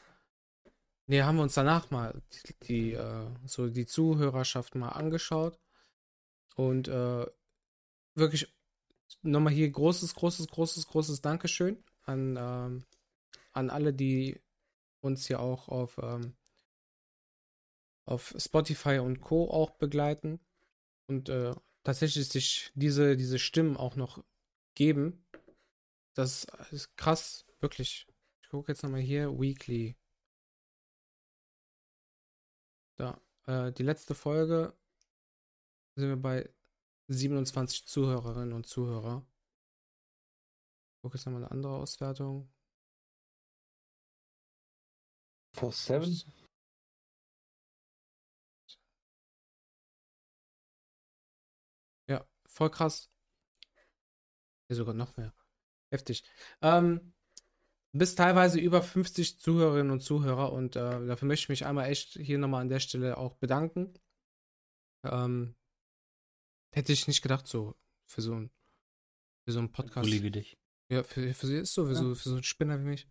nee, haben wir uns danach mal die, die äh, so die Zuhörerschaft mal angeschaut. Und äh, wirklich nochmal hier großes, großes, großes, großes Dankeschön an, ähm, an alle, die uns hier auch auf, ähm, auf Spotify und Co. auch begleiten und äh, tatsächlich sich diese, diese Stimmen auch noch geben. Das ist krass, wirklich. Ich gucke jetzt nochmal hier, Weekly. Da, äh, die letzte Folge sind wir bei 27 Zuhörerinnen und Zuhörer. Ich gucke jetzt nochmal eine andere Auswertung. For seven? Ja, voll krass. Ja, sogar noch mehr. Heftig. Ähm, bis teilweise über 50 Zuhörerinnen und Zuhörer und äh, dafür möchte ich mich einmal echt hier nochmal an der Stelle auch bedanken. Ähm, hätte ich nicht gedacht, so für so ein, für so einen Podcast. So liebe dich. Ja, für, für sie ist so, für, Ja. so, für so einen Spinner wie mich.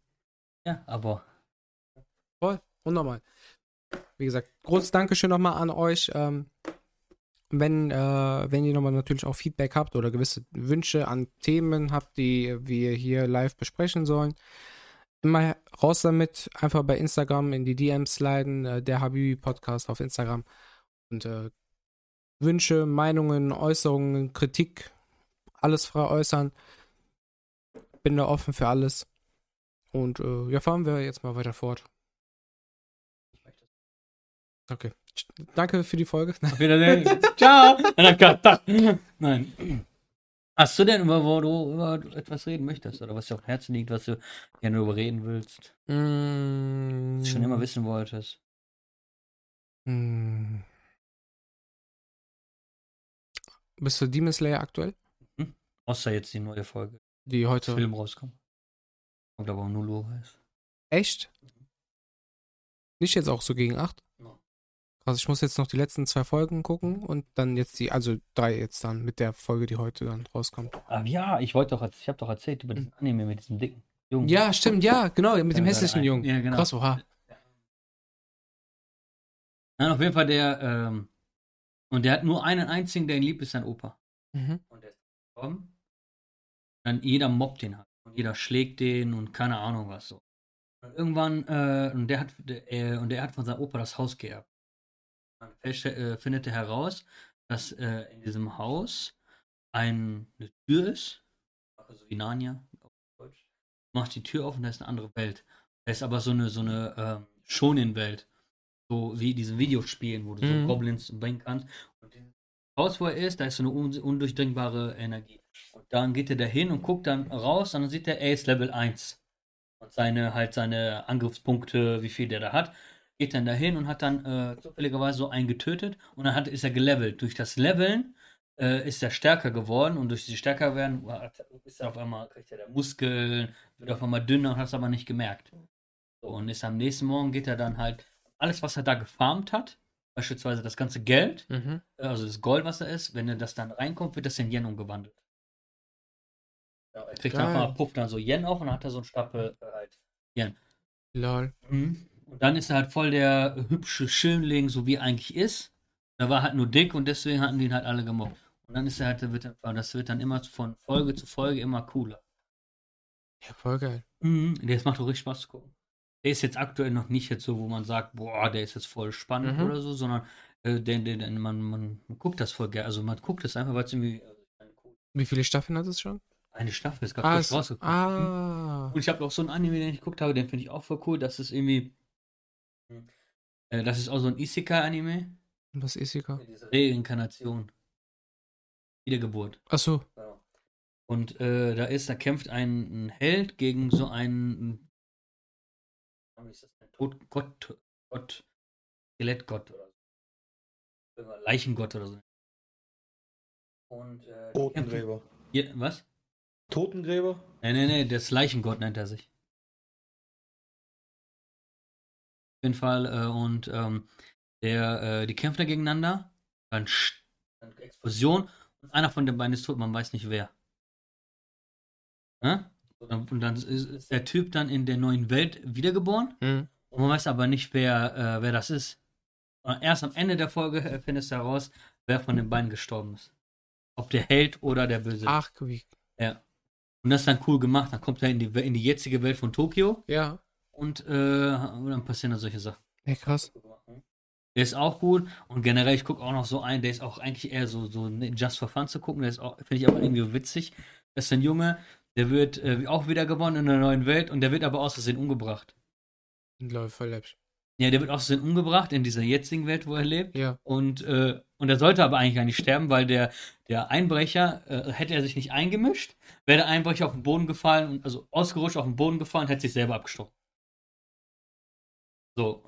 Ja, aber Voll, unnormal. Wie gesagt, großes Dankeschön nochmal an euch. Ähm, wenn, äh, wenn ihr nochmal natürlich auch Feedback habt oder gewisse Wünsche an Themen habt, die wir hier live besprechen sollen, immer raus damit. Einfach bei Instagram in die DMs sliden, äh, der Habibi Podcast auf Instagram. Und äh, Wünsche, Meinungen, Äußerungen, Kritik, alles frei äußern. Bin da offen für alles. Und äh, ja, fahren wir jetzt mal weiter fort. Okay. Danke für die Folge. auf Wiedersehen. Ciao. Nein. Hast du denn, über wo du über etwas reden möchtest? Oder was dir auf dem Herzen liegt, was du gerne darüber reden willst? Mm, Was du schon immer wissen wolltest? mm. Bist du Demon Slayer aktuell? Außer jetzt die neue Folge. Die heute. Film rauskommt. Kommt aber um 0 Uhr heißt. Echt? Nicht jetzt auch so gegen 8? No. Also ich muss jetzt noch die letzten zwei Folgen gucken und dann jetzt die, also drei jetzt dann mit der Folge, die heute dann rauskommt. Ah ja, ich wollte doch, ich habe doch erzählt über diesen Anime mit diesem dicken Jungen. Ja, stimmt, ja, genau, mit dem Ja, hässlichen ja, Jungen. ja, genau. Krass, oha. Nein, auf jeden Fall der, ähm, und der hat nur einen einzigen, der ihn liebt, ist sein Opa. Mhm. Und der ist gestorben. Dann jeder mobbt den halt. Und jeder schlägt den und keine Ahnung was so. Und irgendwann, äh, und der hat, der, äh, und der hat von seinem Opa das Haus geerbt. Dann äh, findet er heraus, dass äh, in diesem Haus ein, eine Tür ist, also wie Narnia auf Deutsch. Macht die Tür auf und da ist eine andere Welt. Da ist aber so eine, so eine ähm, Shonen-Welt. So wie in diesen Videospielen, wo du Mhm. so Goblins bringen kannst. Und Haus, wo er ist, da ist so eine un undurchdringbare Energie. Und dann geht er da hin und guckt dann raus und dann sieht er, er ist Level 1. Und seine, halt seine Angriffspunkte, wie viel der da hat, geht dann dahin und hat dann äh, zufälligerweise so einen getötet und dann hat, ist er gelevelt. Durch das Leveln äh, ist er stärker geworden und durch die stärker werden ist er auf einmal, kriegt er da Muskeln, wird auf einmal dünner und hat es aber nicht gemerkt. So, und ist am nächsten Morgen geht er dann halt, alles was er da gefarmt hat, beispielsweise das ganze Geld, Mhm. also das Gold, was da ist, wenn er das dann reinkommt, wird das in Yen umgewandelt. Ja, er kriegt Geil. einfach, pufft dann so Yen auf und dann hat er so einen Stapel äh, halt Yen. Lol. Und dann ist er halt voll der hübsche Schönling, so wie er eigentlich ist. Da war halt nur dick und deswegen hatten die ihn halt alle gemobbt. Und dann ist er halt, wird, er- das wird dann immer von Folge zu Folge immer cooler. Ja, voll geil. Mhm. Das macht auch richtig Spaß zu gucken. Der ist jetzt aktuell noch nicht jetzt so, wo man sagt, boah, der ist jetzt voll spannend Mhm. oder so, sondern äh, den, den, den, man, man, man guckt das voll gerne. Also man guckt es einfach, weil es irgendwie äh, Wie viele Staffeln hat es schon? eine Staffel ist Ah, gerade es, frisch rausgekommen. ah. Und ich habe auch so einen Anime, den ich geguckt habe, den finde ich auch voll cool. Das ist irgendwie. Äh, das ist auch so ein Isekai-Anime. Was ist? Diese Reinkarnation. Wiedergeburt. Achso. Und äh, da ist, da kämpft ein, ein Held gegen so einen. Wie ist das denn? Tod, Gott, Gott, Skelettgott oder so. Leichengott oder so. Und äh, Totengräber. Ja, was? Totengräber? Nee, nee, nee, das Leichengott nennt er sich. Auf jeden Fall, äh, und ähm, der, äh, die kämpfen da gegeneinander, dann, Explosion und einer von den beiden ist tot, man weiß nicht wer. Ne? Und dann- ist, der Typ dann in der neuen Welt wiedergeboren Mhm. und man weiß aber nicht, wer, äh, wer das ist. Und erst am Ende der Folge findest du heraus, wer von den beiden gestorben ist. Ob der Held oder der Böse. Ach, wie. Ja. Und das ist dann cool gemacht. Dann kommt er in die, in die jetzige Welt von Tokio Ja. und, äh, und dann passieren dann solche Sachen. Ja, krass. Der ist auch gut und generell, ich gucke auch noch so einen, der ist auch eigentlich eher so, so just for fun zu gucken. Der ist auch, finde ich aber irgendwie witzig. Das ist ein Junge, der wird äh, auch wieder gewonnen in der neuen Welt und der wird aber aus Versehen umgebracht. Läuft voll läppisch. Ja, der wird aus Versehen umgebracht in dieser jetzigen Welt, wo er lebt. Ja. Und, äh, und er sollte aber eigentlich gar nicht sterben, weil der, der Einbrecher, äh, hätte er sich nicht eingemischt, wäre der Einbrecher auf den Boden gefallen, und, also ausgerutscht auf den Boden gefallen, hätte sich selber abgestochen. So.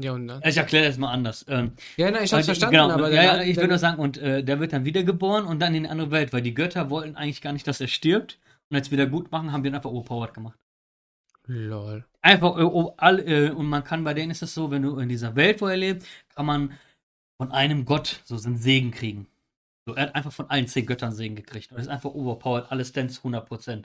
Ja, und dann? Ich erkläre das mal anders. Ähm, Ja, nein, ich weil hab's die- verstanden, genau, aber ja, ja, ich würde nur sagen, und äh, der wird dann wiedergeboren und dann in eine andere Welt, weil die Götter wollten eigentlich gar nicht, dass er stirbt. Und als wieder gut machen, haben die ihn einfach overpowered gemacht. Lol. Einfach, äh, oh, all, äh, und man kann bei denen ist es so, wenn du in dieser Welt, wo er lebt, kann man von einem Gott so einen Segen kriegen. So, er hat einfach von allen zehn Göttern Segen gekriegt. Und er ist einfach overpowered, alles Stance 100%.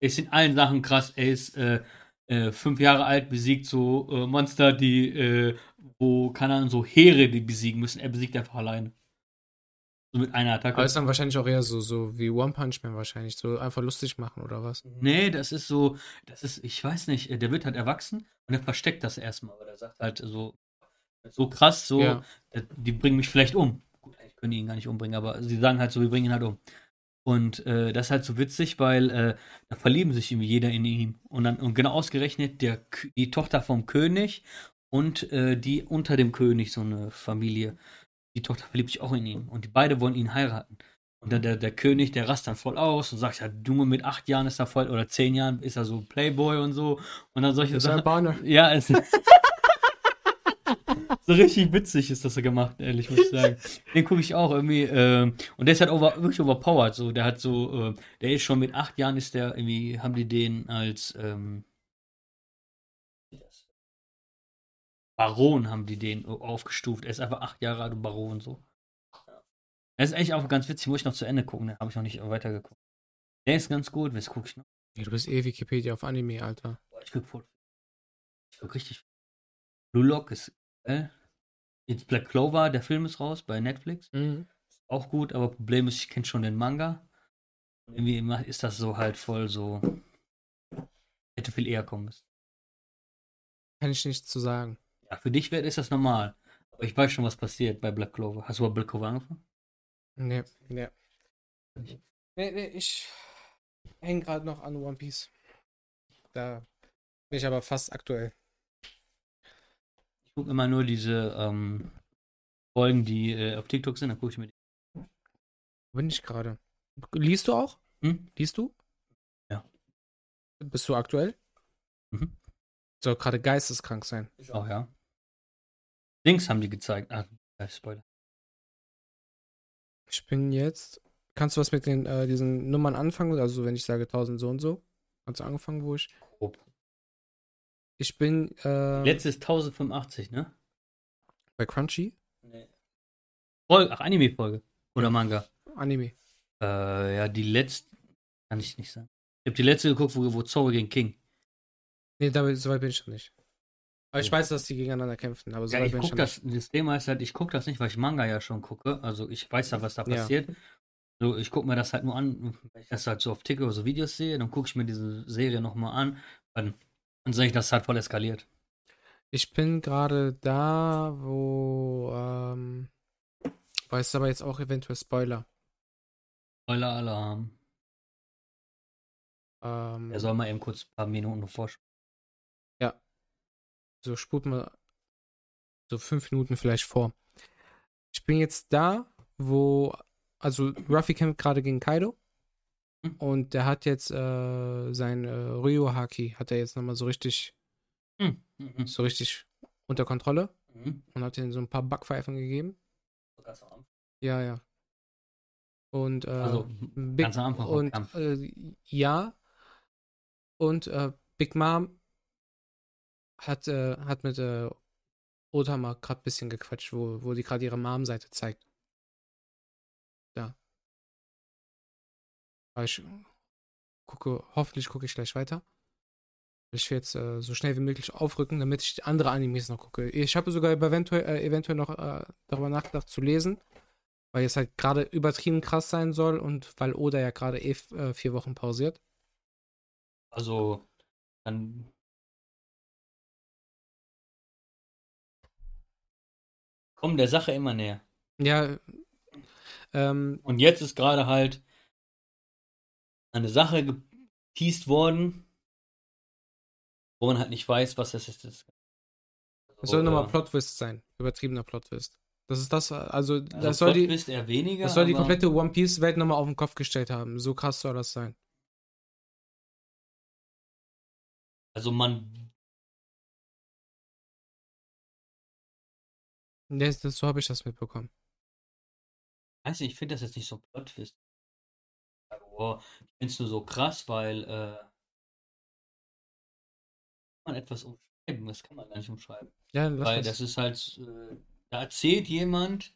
Er ist in allen Sachen krass. Er ist äh, äh, fünf Jahre alt, besiegt so äh, Monster, die, äh, wo, keine Ahnung, so Heere, die besiegen müssen. Er besiegt einfach alleine. So mit einer Attacke. Aber ist dann wahrscheinlich auch eher so, so wie One Punch Man wahrscheinlich, so einfach lustig machen oder was? Nee, das ist so, das ist, ich weiß nicht, äh, der wird halt erwachsen und er versteckt das erstmal, weil er sagt halt so, so krass, so, Ja. äh, die bringen mich vielleicht um. Gut, eigentlich können die ihn gar nicht umbringen, aber sie sagen halt so, wir bringen ihn halt um. Und äh, das ist halt so witzig, weil äh, da verlieben sich irgendwie jeder in ihm. Und dann, und genau ausgerechnet der, die Tochter vom König und äh, die unter dem König, so eine Familie, die Tochter verliebt sich auch in ihn. Und die beide wollen ihn heiraten. Und dann der, der König, der rast dann voll aus und sagt, ja, Junge, mit acht Jahren ist er voll, oder zehn Jahren ist er so Playboy und so. Und dann solche ist Sachen. Albaner. Ja, es so richtig witzig ist das so gemacht, ehrlich, muss ich sagen. Den gucke ich auch irgendwie. ähm, und der ist halt over, wirklich overpowered. So, der hat so, äh, der ist schon mit acht Jahren ist der irgendwie, haben die den als ähm, Baron haben die den aufgestuft. Er ist einfach acht Jahre alt und Baron so. Er ist eigentlich auch ganz witzig, muss ich noch zu Ende gucken, da habe ich noch nicht weitergeguckt. Der ist ganz gut, was gucke ich noch? Ja, du bist eh Wikipedia auf Anime, Alter. Boah, ich guck voll. Ich guck richtig. Blue Lock ist geil. Jetzt Black Clover, der Film ist raus bei Netflix. Mhm. Auch gut, aber Problem ist, ich kenne schon den Manga. Und irgendwie ist das so halt voll so. Hätte viel eher kommen müssen. Kann ich nichts zu sagen. Für dich wär- ist das normal. Aber ich weiß schon, was passiert bei Black Clover. Hast du bei Black Clover angefangen? Nee, nee. Nee, nee, ich hänge gerade noch an One Piece. Da bin ich aber fast aktuell. Ich gucke immer nur diese ähm, Folgen, die äh, auf TikTok sind, dann gucke ich mir die. Bin ich gerade? Liest du auch? Hm? Liest du? Ja. Bist du aktuell? Mhm. Soll gerade geisteskrank sein. Oh ja. Links haben die gezeigt. Ah, äh, Spoiler. Ich bin jetzt. Kannst du was mit den äh, diesen Nummern anfangen? Also wenn ich sage 1000 so und so. Hast du angefangen, wo ich? Grob. Ich bin äh, Letzte ist 1085, ne? bei Crunchy. Nee. Folge, ach, Anime-Folge. Oder Manga. Anime. Äh, ja, die letzte. Kann ich nicht sagen. Ich habe die letzte geguckt, wo, wo Zorro gegen King. Nee, da, so weit bin ich noch nicht. Aber ich weiß, dass die gegeneinander kämpfen, aber so Ja, ich guck das. Das Thema ist halt, ich gucke das nicht, weil ich Manga ja schon gucke. Also ich weiß ja, was da Ja. passiert. So, ich gucke mir das halt nur an, wenn ich das halt so auf TikTok oder so Videos sehe, dann gucke ich mir diese Serie nochmal an. Dann, dann sehe ich, das halt voll eskaliert. Ich bin gerade da, wo, ähm, weiß aber jetzt auch eventuell Spoiler. Spoiler Alarm. Ähm, Er soll mal eben kurz ein paar Minuten vorschauen. So spult mal so fünf Minuten vielleicht vor. Ich bin jetzt da, wo, also Ruffy kämpft gerade gegen Kaido Hm. und der hat jetzt äh, sein äh, Ryo Haki, hat er jetzt nochmal so richtig, Hm. Mhm. so richtig unter Kontrolle Mhm. und hat ihm so ein paar Backpfeifen gegeben. Ganz am Anfang. Ja, ja. Und äh, Also, Big, ganz am Anfang und äh, ja und äh, Big Mom hat äh, hat mit äh, Otama gerade ein bisschen gequatscht, wo, wo die gerade ihre Mom-Seite zeigt. Ja. Aber ich gucke, hoffentlich gucke ich gleich weiter. Ich will jetzt äh, so schnell wie möglich aufrücken, damit ich andere Animes noch gucke. Ich habe sogar eventuell, äh, eventuell noch äh, darüber nachgedacht zu lesen, weil es halt gerade übertrieben krass sein soll und weil Oda ja gerade eh äh, vier Wochen pausiert. Also, dann. Kommen der Sache immer näher. Ja, ähm, Und jetzt ist gerade halt eine Sache geteased worden, wo man halt nicht weiß, was das ist. es soll Also, nochmal Plot-Twist sein. Übertriebener Plot-Twist. Das ist das, also, also das soll die, weniger. das soll die komplette One Piece-Welt nochmal auf den Kopf gestellt haben. So krass soll das sein. Also man. Das, das, so habe ich das mitbekommen. Weiß nicht, ich finde das jetzt nicht so. Oh, ich finde es nur so krass, weil äh, man etwas umschreiben, das kann man gar nicht umschreiben. Ja, Weil das. ist halt, äh, da erzählt jemand,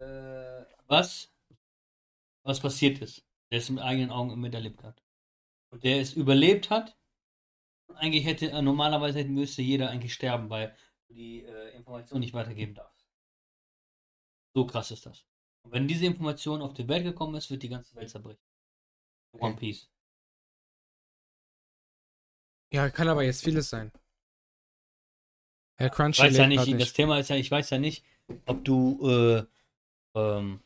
äh, was, was passiert ist. Der es mit eigenen Augen miterlebt hat. Und der es überlebt hat. Und eigentlich hätte, äh, normalerweise hätte- müsste jeder eigentlich sterben, weil du die äh, Information nicht weitergeben darfst. So krass ist das. Und wenn diese Information auf die Welt gekommen ist, wird die ganze Welt zerbrechen. One Okay. Piece. Ja, kann aber jetzt vieles sein. Herr Ich Crunchy weiß ja nicht, grad das Thema ist ja, ich weiß ja nicht, ob du, äh, ähm,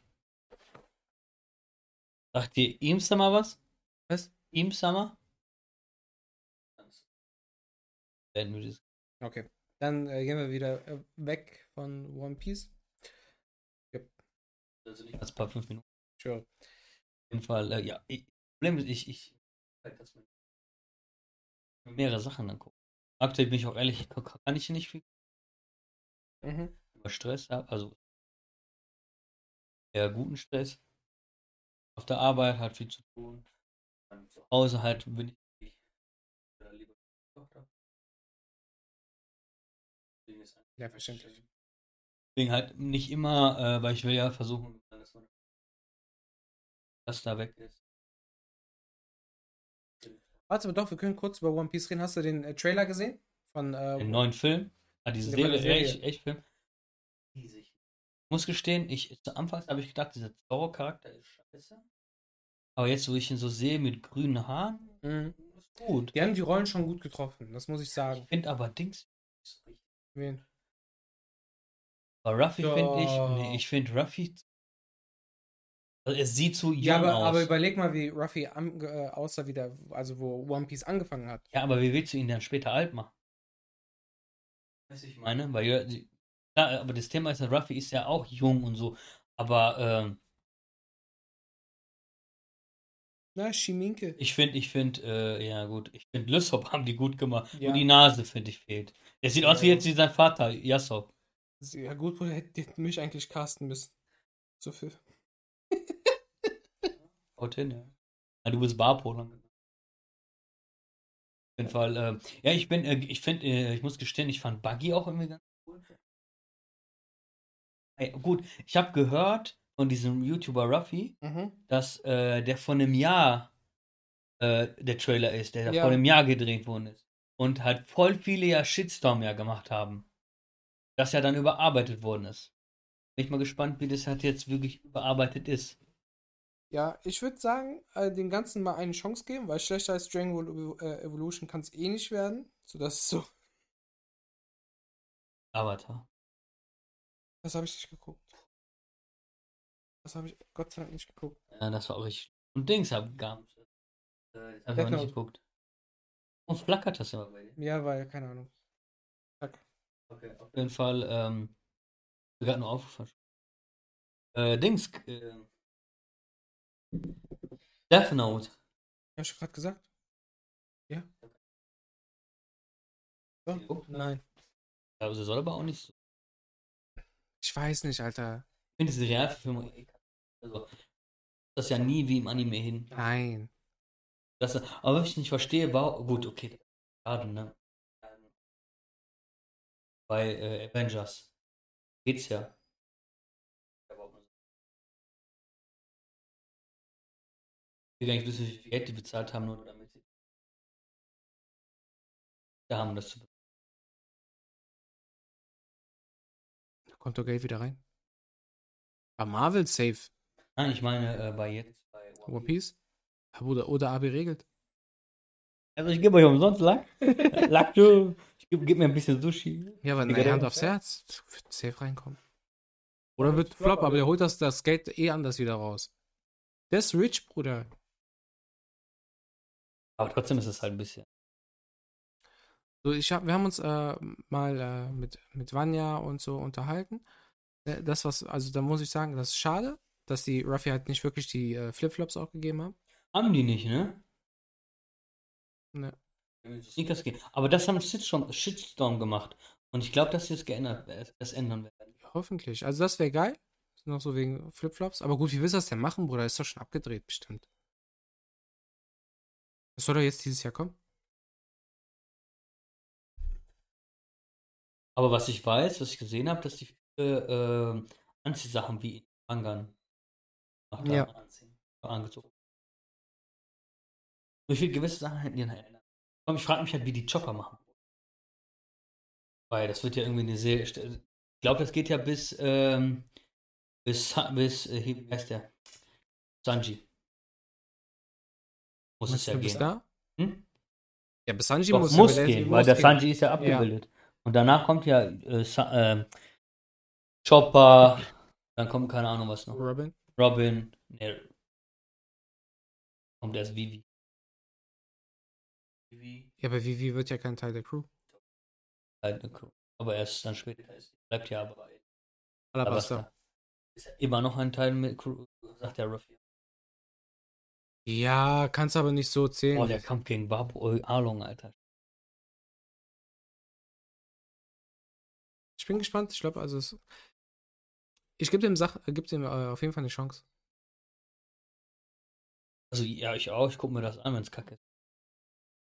sagt dir ihm Summer was? Was? Ihm Summer? Okay. Dann äh, gehen wir wieder äh, weg von One Piece. Also nicht als paar fünf Minuten. Sure. Auf jeden Fall, äh, ja. Ich, Problem ist, ich, ich, mehrere Sachen angucken. Aktuell bin ich auch ehrlich, kann ich nicht viel Mhm. über Stress habe, also eher guten Stress. Auf der Arbeit hat viel zu tun. Zu Hause halt bin ich Ja, verständlich. Deswegen halt nicht immer, äh, weil ich will ja versuchen, dass man das da weg ist. Warte mal doch, wir können kurz über One Piece reden. Hast du den äh, Trailer gesehen? Von äh, Den neuen Film, ah, diese Serie, Serie. Echt, echt Film. Riesig. Ich muss gestehen, ich, zu Anfangs habe ich gedacht, dieser Zorro-Charakter ist scheiße. Aber jetzt, wo ich ihn so sehe mit grünen Haaren, Mhm. ist gut. Die haben die Rollen schon gut getroffen, das muss ich Ich sagen. finde aber Dings. Wen? Aber Ruffy finde ich, nee, ich finde Ruffy. Also es sieht zu jung Ja, aber, aus. aber überleg mal, wie Ruffy an, äh, aussah, wie der, also wo One Piece angefangen hat. ja, aber wie willst du ihn dann später alt machen? Weißt du, ich meine? Weil, ja, die- klar, aber das Thema ist ja, Ruffy ist ja auch jung und so. Aber ähm, Na, Shiminke. ich finde, ich finde, äh, ja gut, ich finde, Lysop haben die gut gemacht. Ja. Und die Nase, finde ich, fehlt. Der sieht aus wie Ja. jetzt wie sein Vater, Yasop. Ja gut, Bruder, hätte mich eigentlich casten müssen. So viel. Haut hin, ja. ja du bist Barpo. Dann. Auf jeden Fall, ähm, ja, ich bin, äh, ich finde, äh, ich muss gestehen, ich fand Buggy auch irgendwie ganz cool. Ey, gut, ich habe gehört von diesem YouTuber Ruffy, Mhm. dass äh, der vor einem Jahr äh, der Trailer ist, der Ja. vor einem Jahr gedreht worden ist. Und halt voll viele ja Shitstorm ja gemacht haben. Das ja dann überarbeitet worden ist. Bin ich mal gespannt, wie das halt jetzt wirklich überarbeitet ist. Ja, ich würde sagen, äh, dem Ganzen mal eine Chance geben, weil schlechter als Dragon Ball äh, Evolution kann es eh nicht werden. Sodass es so. Avatar. Das habe ich nicht geguckt. Das habe ich Gott sei Dank nicht geguckt. Ja, das war auch richtig. Und Dings hab gar nicht. Äh, das hab ich Death auch nicht geguckt. Und flackert das immer bei dir. Ja, weil, keine Ahnung. Okay, auf jeden Fall, ähm, gerade nur aufgefallen. Äh, Dings, äh, Death Note. Hab ich gerade gesagt? Ja. So? Geguckt? Nein. Also soll aber auch nicht so. Ich weiß nicht, Alter. Ich finde diese Realverfilmung. Also, das ist ja nie wie im Anime hin. Nein. Das, aber was ich nicht verstehe, war, gut, okay, schade, ne? Bei äh, Avengers geht's ja. Ich will gar nicht wissen, wie viel Geld die bezahlt haben, nur damit sie da haben, das zu Da kommt doch Geld wieder rein. Bei Marvel safe. Nein, ich meine, äh, bei jetzt, bei One Piece? Oder, oder AB regelt. Also ich gebe euch umsonst Lack. Lack, du. Gebe geb mir ein bisschen Sushi. Ja, aber der- Hand aufs Herz. Wird safe reinkommen. Oder wird Flop, aber der holt das, das Geld eh anders wieder raus. Der ist rich, Bruder. Aber trotzdem ist es halt ein bisschen. So, ich hab, wir haben uns äh, mal äh, mit, mit Vanya und so unterhalten. Äh, Das, was, also da muss ich sagen, das ist schade, dass die Ruffy halt nicht wirklich die äh, Flipflops auch gegeben haben. Haben die nicht, ne? Ne. Sneakers gehen. Aber das haben Shitstorm, Shitstorm gemacht. Und ich glaube, dass sie es geändert, äh, das ändern werden. Hoffentlich. Also das wäre geil. Noch so wegen Flipflops. Aber gut, wie willst du das denn machen, Bruder? Ist doch schon abgedreht, bestimmt. Das soll doch jetzt dieses Jahr kommen? Aber was ich weiß, was ich gesehen habe, dass die viele äh, Anziehsachen wie Mangan auch Ja. angezogen. Wie viele gewisse Sachen hätten die dann Komm, ich frage mich halt, wie die Chopper machen. Weil das wird ja irgendwie eine Serie. Ich glaube, das geht ja bis, ähm, bis, bis, äh, wie heißt der? Sanji. Muss es Meinst ja du bis gehen. da? Hm? Ja, bis Sanji Doch, muss, muss, gehen, muss weil der gehen. Sanji ist ja abgebildet. Und danach kommt ja äh, Sa äh, Chopper, dann kommt keine Ahnung was noch. Robin? Robin, nee. Kommt erst Vivi. Vivi, Ja, aber Vivi wird ja kein Teil der Crew. Aber erst dann später ist. Bleibt ja aber. Alabasta. Ist immer noch ein Teil mit Crew, sagt der Ruffy. Ja, kannst aber nicht so zählen. Oh, der Kampf gegen Babu Along, Alter. Ich bin gespannt. Ich glaube, also es, ich gebe dem Sach, äh, gebe dem äh, auf jeden Fall eine Chance. Also ja, ich auch. Ich gucke mir das an, wenn es kacke ist.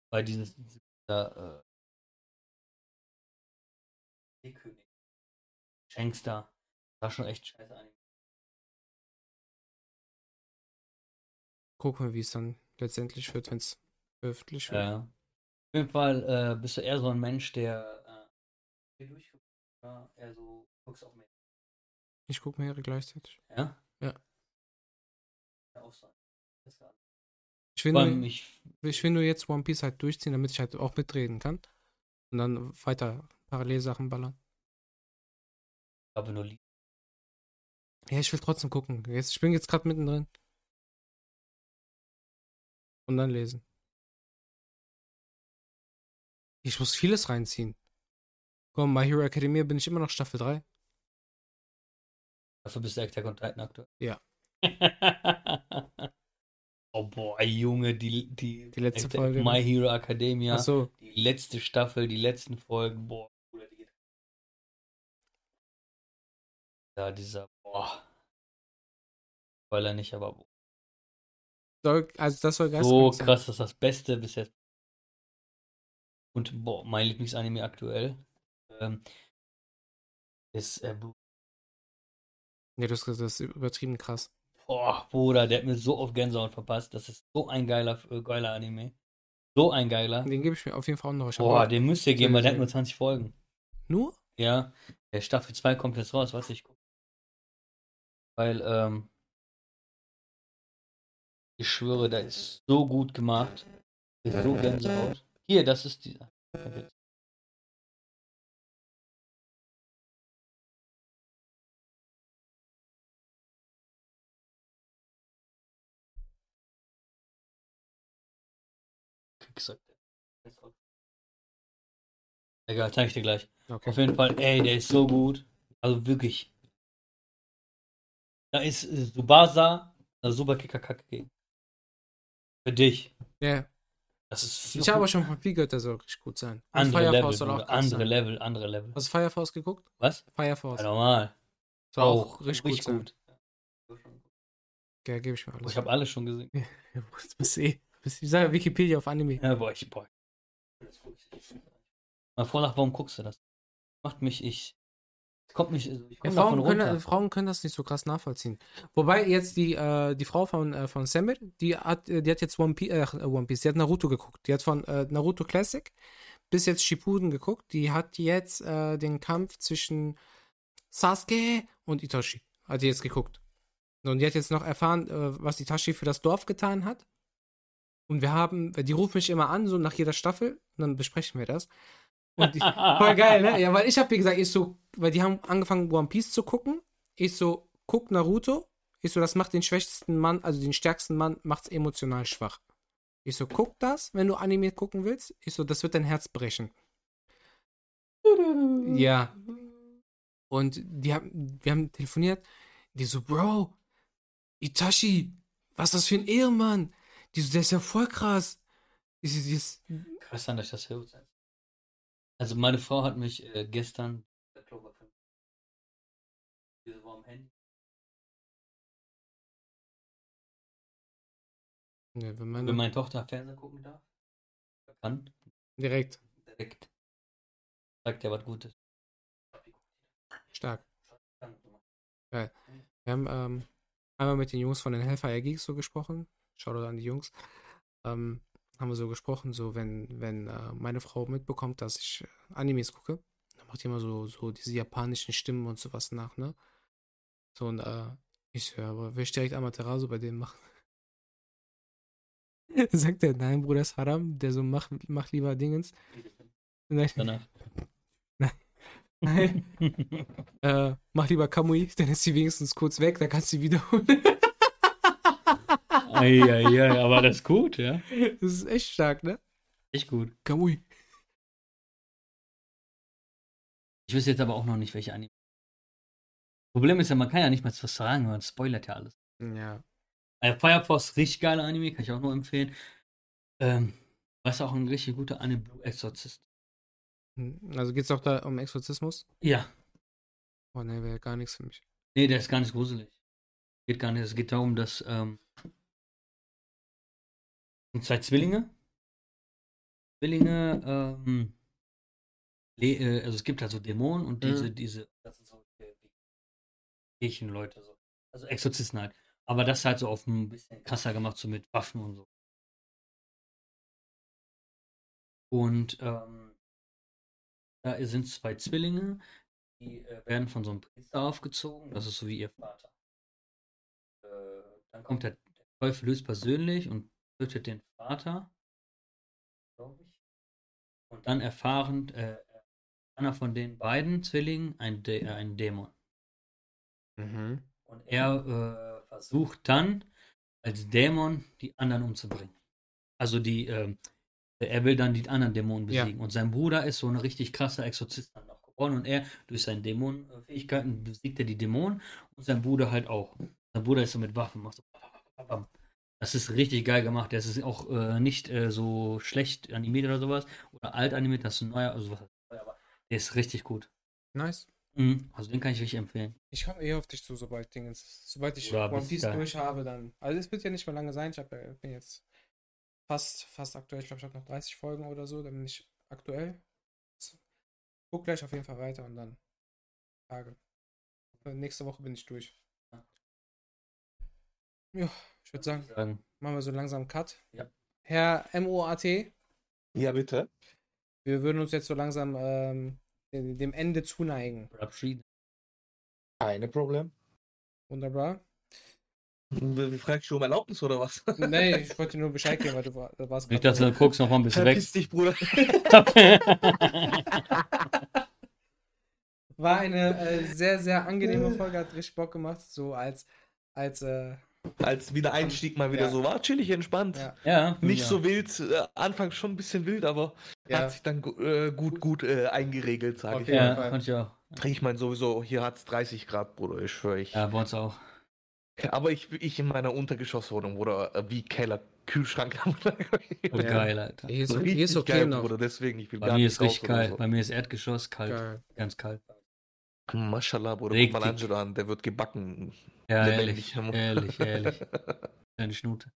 Weil dieses, dieser, äh, Seekönig. Shanks da. War schon echt scheiße an. Gucken wir, wie es dann letztendlich wird, wenn es veröffentlicht wird. Ja. Auf jeden Fall äh, bist du eher so ein Mensch, der äh, durchguckt. Oder eher so, guckst auch mehr. Ich gucke mehrere gleichzeitig. Ja? Ja. Ja. Ich nur, allem, ich, ich will nur jetzt One Piece halt durchziehen, damit ich halt auch mitreden kann. Und dann weiter Parallelsachen ballern. glaube nur Lied. Ja, ich will trotzdem gucken. Jetzt, ich bin jetzt gerade mittendrin. Und dann lesen. Ich muss vieles reinziehen. Komm, My Hero Academia bin ich immer noch Staffel 3. Dafür bist du Attack on Titan aktuell. Ja. oh boah, Junge, die, die, Die letzte Attack- Folge, ne? My Hero Academia. Achso, Die letzte Staffel, die letzten Folgen, boah, Bruder, die geht. Ja, dieser, boah. Spoiler nicht, aber boah. soll, also das soll so krass, das ist das Beste bis jetzt. Und boah, mein Lieblingsanime aktuell ähm, ist äh, Nee, das, das ist übertrieben krass. Boah, Bruder, der hat mir so oft Gänsehaut verpasst. Das ist so ein geiler, äh, geiler Anime. So ein geiler. Den gebe ich mir auf jeden Fall auch noch. Boah, den müsst ihr geben, weil der hat nur 20 Folgen. Nur? Ja, der Staffel 2 kommt jetzt raus, was ich gucke. Weil, ähm, ich schwöre, der ist so gut gemacht. Ist so Gänsehaut. Hier, das ist dieser. Gesagt. Egal, zeige ich dir gleich. Okay. Auf jeden Fall, ey, der ist so gut. Also wirklich. Da ist Subasa, ein super Kicker-Kacke gegen. Für dich. Ja. Das ist Ich habe schon Papier gehört, der soll richtig gut sein. Und andere Fire Level, andere sein. Level, andere Level. Hast du Fire Force geguckt? Was? Fire Force. Ja, normal. soll auch Auch richtig, richtig gut gut. Ja, gebe ich mir alles. Ich habe alles schon gesehen. Ja, das bist eh. Bist, ich sage Wikipedia auf Anime. Ja, boah, ich, boah. Mein Vorlach, warum guckst du das? Macht mich ich. Kommt mich, also ich Ja, komm davon Frauen, können, Frauen können das nicht so krass nachvollziehen. Wobei jetzt die, äh, die Frau von, äh, von Samir, die hat, äh, die hat jetzt One Piece, äh, One Piece, die hat Naruto geguckt. Die hat von äh, Naruto Classic bis jetzt Shippuden geguckt. Die hat jetzt äh, den Kampf zwischen Sasuke und Itachi. Hat die jetzt geguckt. Und die hat jetzt noch erfahren, was Itachi für das Dorf getan hat. Und wir haben, die ruft mich immer an, so nach jeder Staffel, und dann besprechen wir das. Und ich, Voll geil, ne? Ja, weil ich habe, wie gesagt, ich so, weil die haben angefangen, One Piece zu gucken. Ich so, guck Naruto. Ich so, das macht den schwächsten Mann, also den stärksten Mann, macht's emotional schwach. Ich so, guck das, wenn du Anime gucken willst. Ich so, das wird dein Herz brechen. Ja. Und die haben, wir haben telefoniert. Die so, Bro, Itachi, was ist das für ein Ehemann? Die so, der ist ja voll krass. Ich so, die ist, Krass, dass ich das höre. Also meine Frau hat mich äh, gestern Diese war am Handy. Ja, wenn Wenn man meine Tochter Fernsehen gucken darf, kann, direkt direkt. Sagt ja was Gutes. stark. Wir haben ähm, einmal mit den Jungs von den Hellfire Geeks so gesprochen. Shoutout an die Jungs. Ähm, haben wir so gesprochen, so wenn, wenn äh, meine Frau mitbekommt, dass ich äh, Animes gucke, dann macht die immer so, so diese japanischen Stimmen und sowas nach, ne? So und äh, ich höre, aber will ich direkt Amaterasu bei denen machen? Sagt er, nein, Bruder, ist Haram, der so, mach, mach lieber Dingens. Nein, Danach. nein. äh, mach lieber Kamui, dann ist sie wenigstens kurz weg, dann kannst du sie wiederholen. Eieiei, aber das ist gut, ja. Das ist echt stark, ne? Echt gut. Kamui. Ich wüsste jetzt aber auch noch nicht, welche Anime. Problem ist ja, man kann ja nicht mal was sagen, man spoilert ja alles. Ja. Äh, Fire Force, richtig geiler Anime, kann ich auch nur empfehlen. Ähm, was auch ein richtig guter Anime, Blue Exorcist. Also geht's auch da um Exorzismus? Ja, Oh ne, wäre gar nichts für mich. nee, der ist gar nicht gruselig. Geht gar nicht, es geht darum, dass ähm, sind zwei Zwillinge. Zwillinge, ähm, äh, also es gibt halt so Dämonen und diese, Mhm. diese, das sind so Kirchenleute, so. Also Exorzisten halt. Aber das halt so auf ein bisschen krasser gemacht, so mit Waffen und so. Und ähm, da sind zwei Zwillinge, die äh, werden von so einem Priester aufgezogen. Das ist so wie ihr Vater. Äh, dann kommt der, der Teufel höchstpersönlich und tötet den Vater, glaube ich. Und dann erfahren äh, einer von den beiden Zwillingen ein, Dä äh, einen Dämon. Mhm. Und er äh, versucht dann als Dämon die anderen umzubringen. Also die, ähm, er will dann die anderen Dämonen Ja. besiegen. Und sein Bruder ist so ein richtig krasser Exorzist dann auch geworden. Und er, durch seine Dämonenfähigkeiten, besiegt er die Dämonen und sein Bruder halt auch. Sein Bruder ist so mit Waffen, macht so. bam. Das ist richtig geil gemacht. Das ist auch äh, nicht äh, so schlecht animiert oder sowas. Oder alt animiert, das ist ein neuer, also was heißt neu, aber der ist richtig gut. Nice. Mhm. Also den kann ich richtig empfehlen. Ich komme eh auf dich zu, sobald Dingens. Sobald ich One bis Piece geil. durch habe, dann. Also es wird ja nicht mehr lange sein. Ich hab, ja- bin jetzt fast, fast aktuell. Ich glaube, ich habe noch 30 Folgen oder so. Dann bin ich aktuell. Guck gleich auf jeden Fall weiter und dann Tage. Nächste Woche bin ich durch. Ja, ich würde sagen, sagen. machen wir so langsam einen Cut. Ja. Herr MOAT, Ja, bitte. wir würden uns jetzt so langsam ähm, dem Ende zuneigen. Verabschieden. Keine Problem. Wunderbar. Wie fragst du um Erlaubnis oder was? Nee, ich wollte nur Bescheid geben, weil du war- du warst Nicht, dass du guckst noch mal ein bisschen weg. Verpiss dich, Bruder. War eine äh, sehr, sehr angenehme Folge, hat richtig Bock gemacht, so als, als, äh, Als wieder Einstieg mal wieder Ja. so war, chillig, entspannt. ja, ja. Nicht ja. so wild, äh, anfangs schon ein bisschen wild, aber Ja. hat sich dann äh, gut, gut äh, eingeregelt, sage ich Okay. Ja, mal. Fall. konnte ich auch. Ich meine sowieso, hier hat es 30 Grad, Bruder, ich schwöre ich. Ja, bei uns auch. Aber ich, ich in meiner Untergeschosswohnung, Bruder, äh, wie Keller, Kühlschrank haben. Oh, Ja. geil, Alter. hier ist, So hier ist okay geil, noch. Bruder, deswegen, ich will Bei gar mir nicht ist richtig oder kalt. so. Bei mir ist Erdgeschoss kalt. Geil. Ganz kalt. Maschallah, Bruder, guck mal. Angelo an, der wird gebacken. Ja, ehrlich. Ehrlich, ehrlich. Deine Schnute.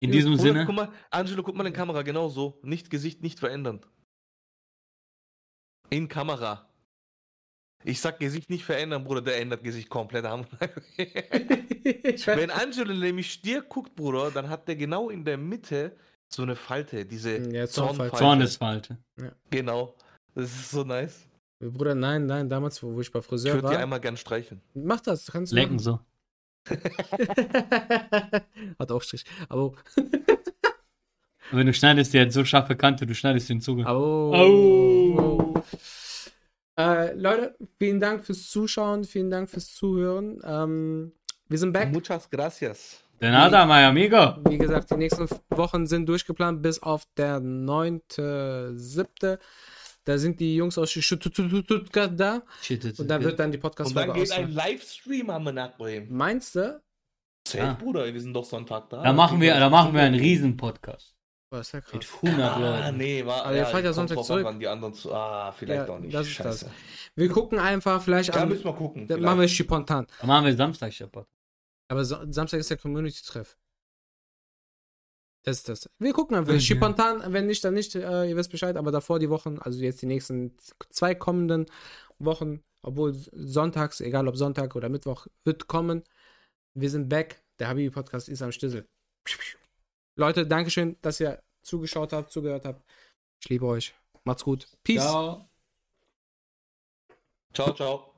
In Ja, diesem Bruder, Sinne. Guck mal, Angelo, guck mal in die Kamera, genau so. Nicht Gesicht, nicht verändern. In Kamera. Ich sag Gesicht nicht verändern, Bruder, der ändert Gesicht komplett. Wenn Angelo nämlich dir guckt, Bruder, dann hat der genau in der Mitte so eine Falte, diese Ja, Zornfalte. Zornesfalte. Genau. Das ist so nice. Bruder, nein, nein, damals, wo, wo ich bei Ich Friseur würde dir war. einmal gern streicheln. Mach das, du kannst Lecken machen. so. Hat auch Strich. Aber, wenn du schneidest, der hat so scharfe Kante, du schneidest den Zuge. aber. Au. Äh, Leute, vielen Dank fürs Zuschauen, vielen Dank fürs Zuhören. Ähm, wir sind back. Muchas gracias. De nada, my amigo. Wie gesagt, die nächsten Wochen sind durchgeplant bis auf der 9.7. Da sind die Jungs aus Stuttgart da. Und da wird dann die Und dann geht ein. Livestream am Nachbarn. Meinst du? Safe, Ah. Bruder, wir sind doch Sonntag da. Da machen wir, da machen wir einen riesen Podcast. Boah, ist ja krass. Mit 100 Ah, Leuten. nee, war. Aber ihr fahrt ja Sonntag zurück. An, die anderen zu. Ah, vielleicht Ja, auch nicht. das ist Scheiße. das. Wir gucken einfach vielleicht Da am. müssen wir gucken. Dann vielleicht. machen wir es spontan. Dann machen wir Samstag Shepard. Aber so, Samstag ist der Community-Treff. Das ist das. Wir gucken einfach. Okay. Spontan, wenn nicht, dann nicht. Äh, ihr wisst Bescheid. Aber davor die Wochen, also jetzt die nächsten zwei kommenden Wochen, obwohl sonntags, egal ob Sonntag oder Mittwoch, wird kommen. Wir sind back. Der Habibi-Podcast ist am Stissel. Leute, Dankeschön, dass ihr zugeschaut habt, zugehört habt. Ich liebe euch. Macht's gut. Peace. Ciao. Ciao, ciao.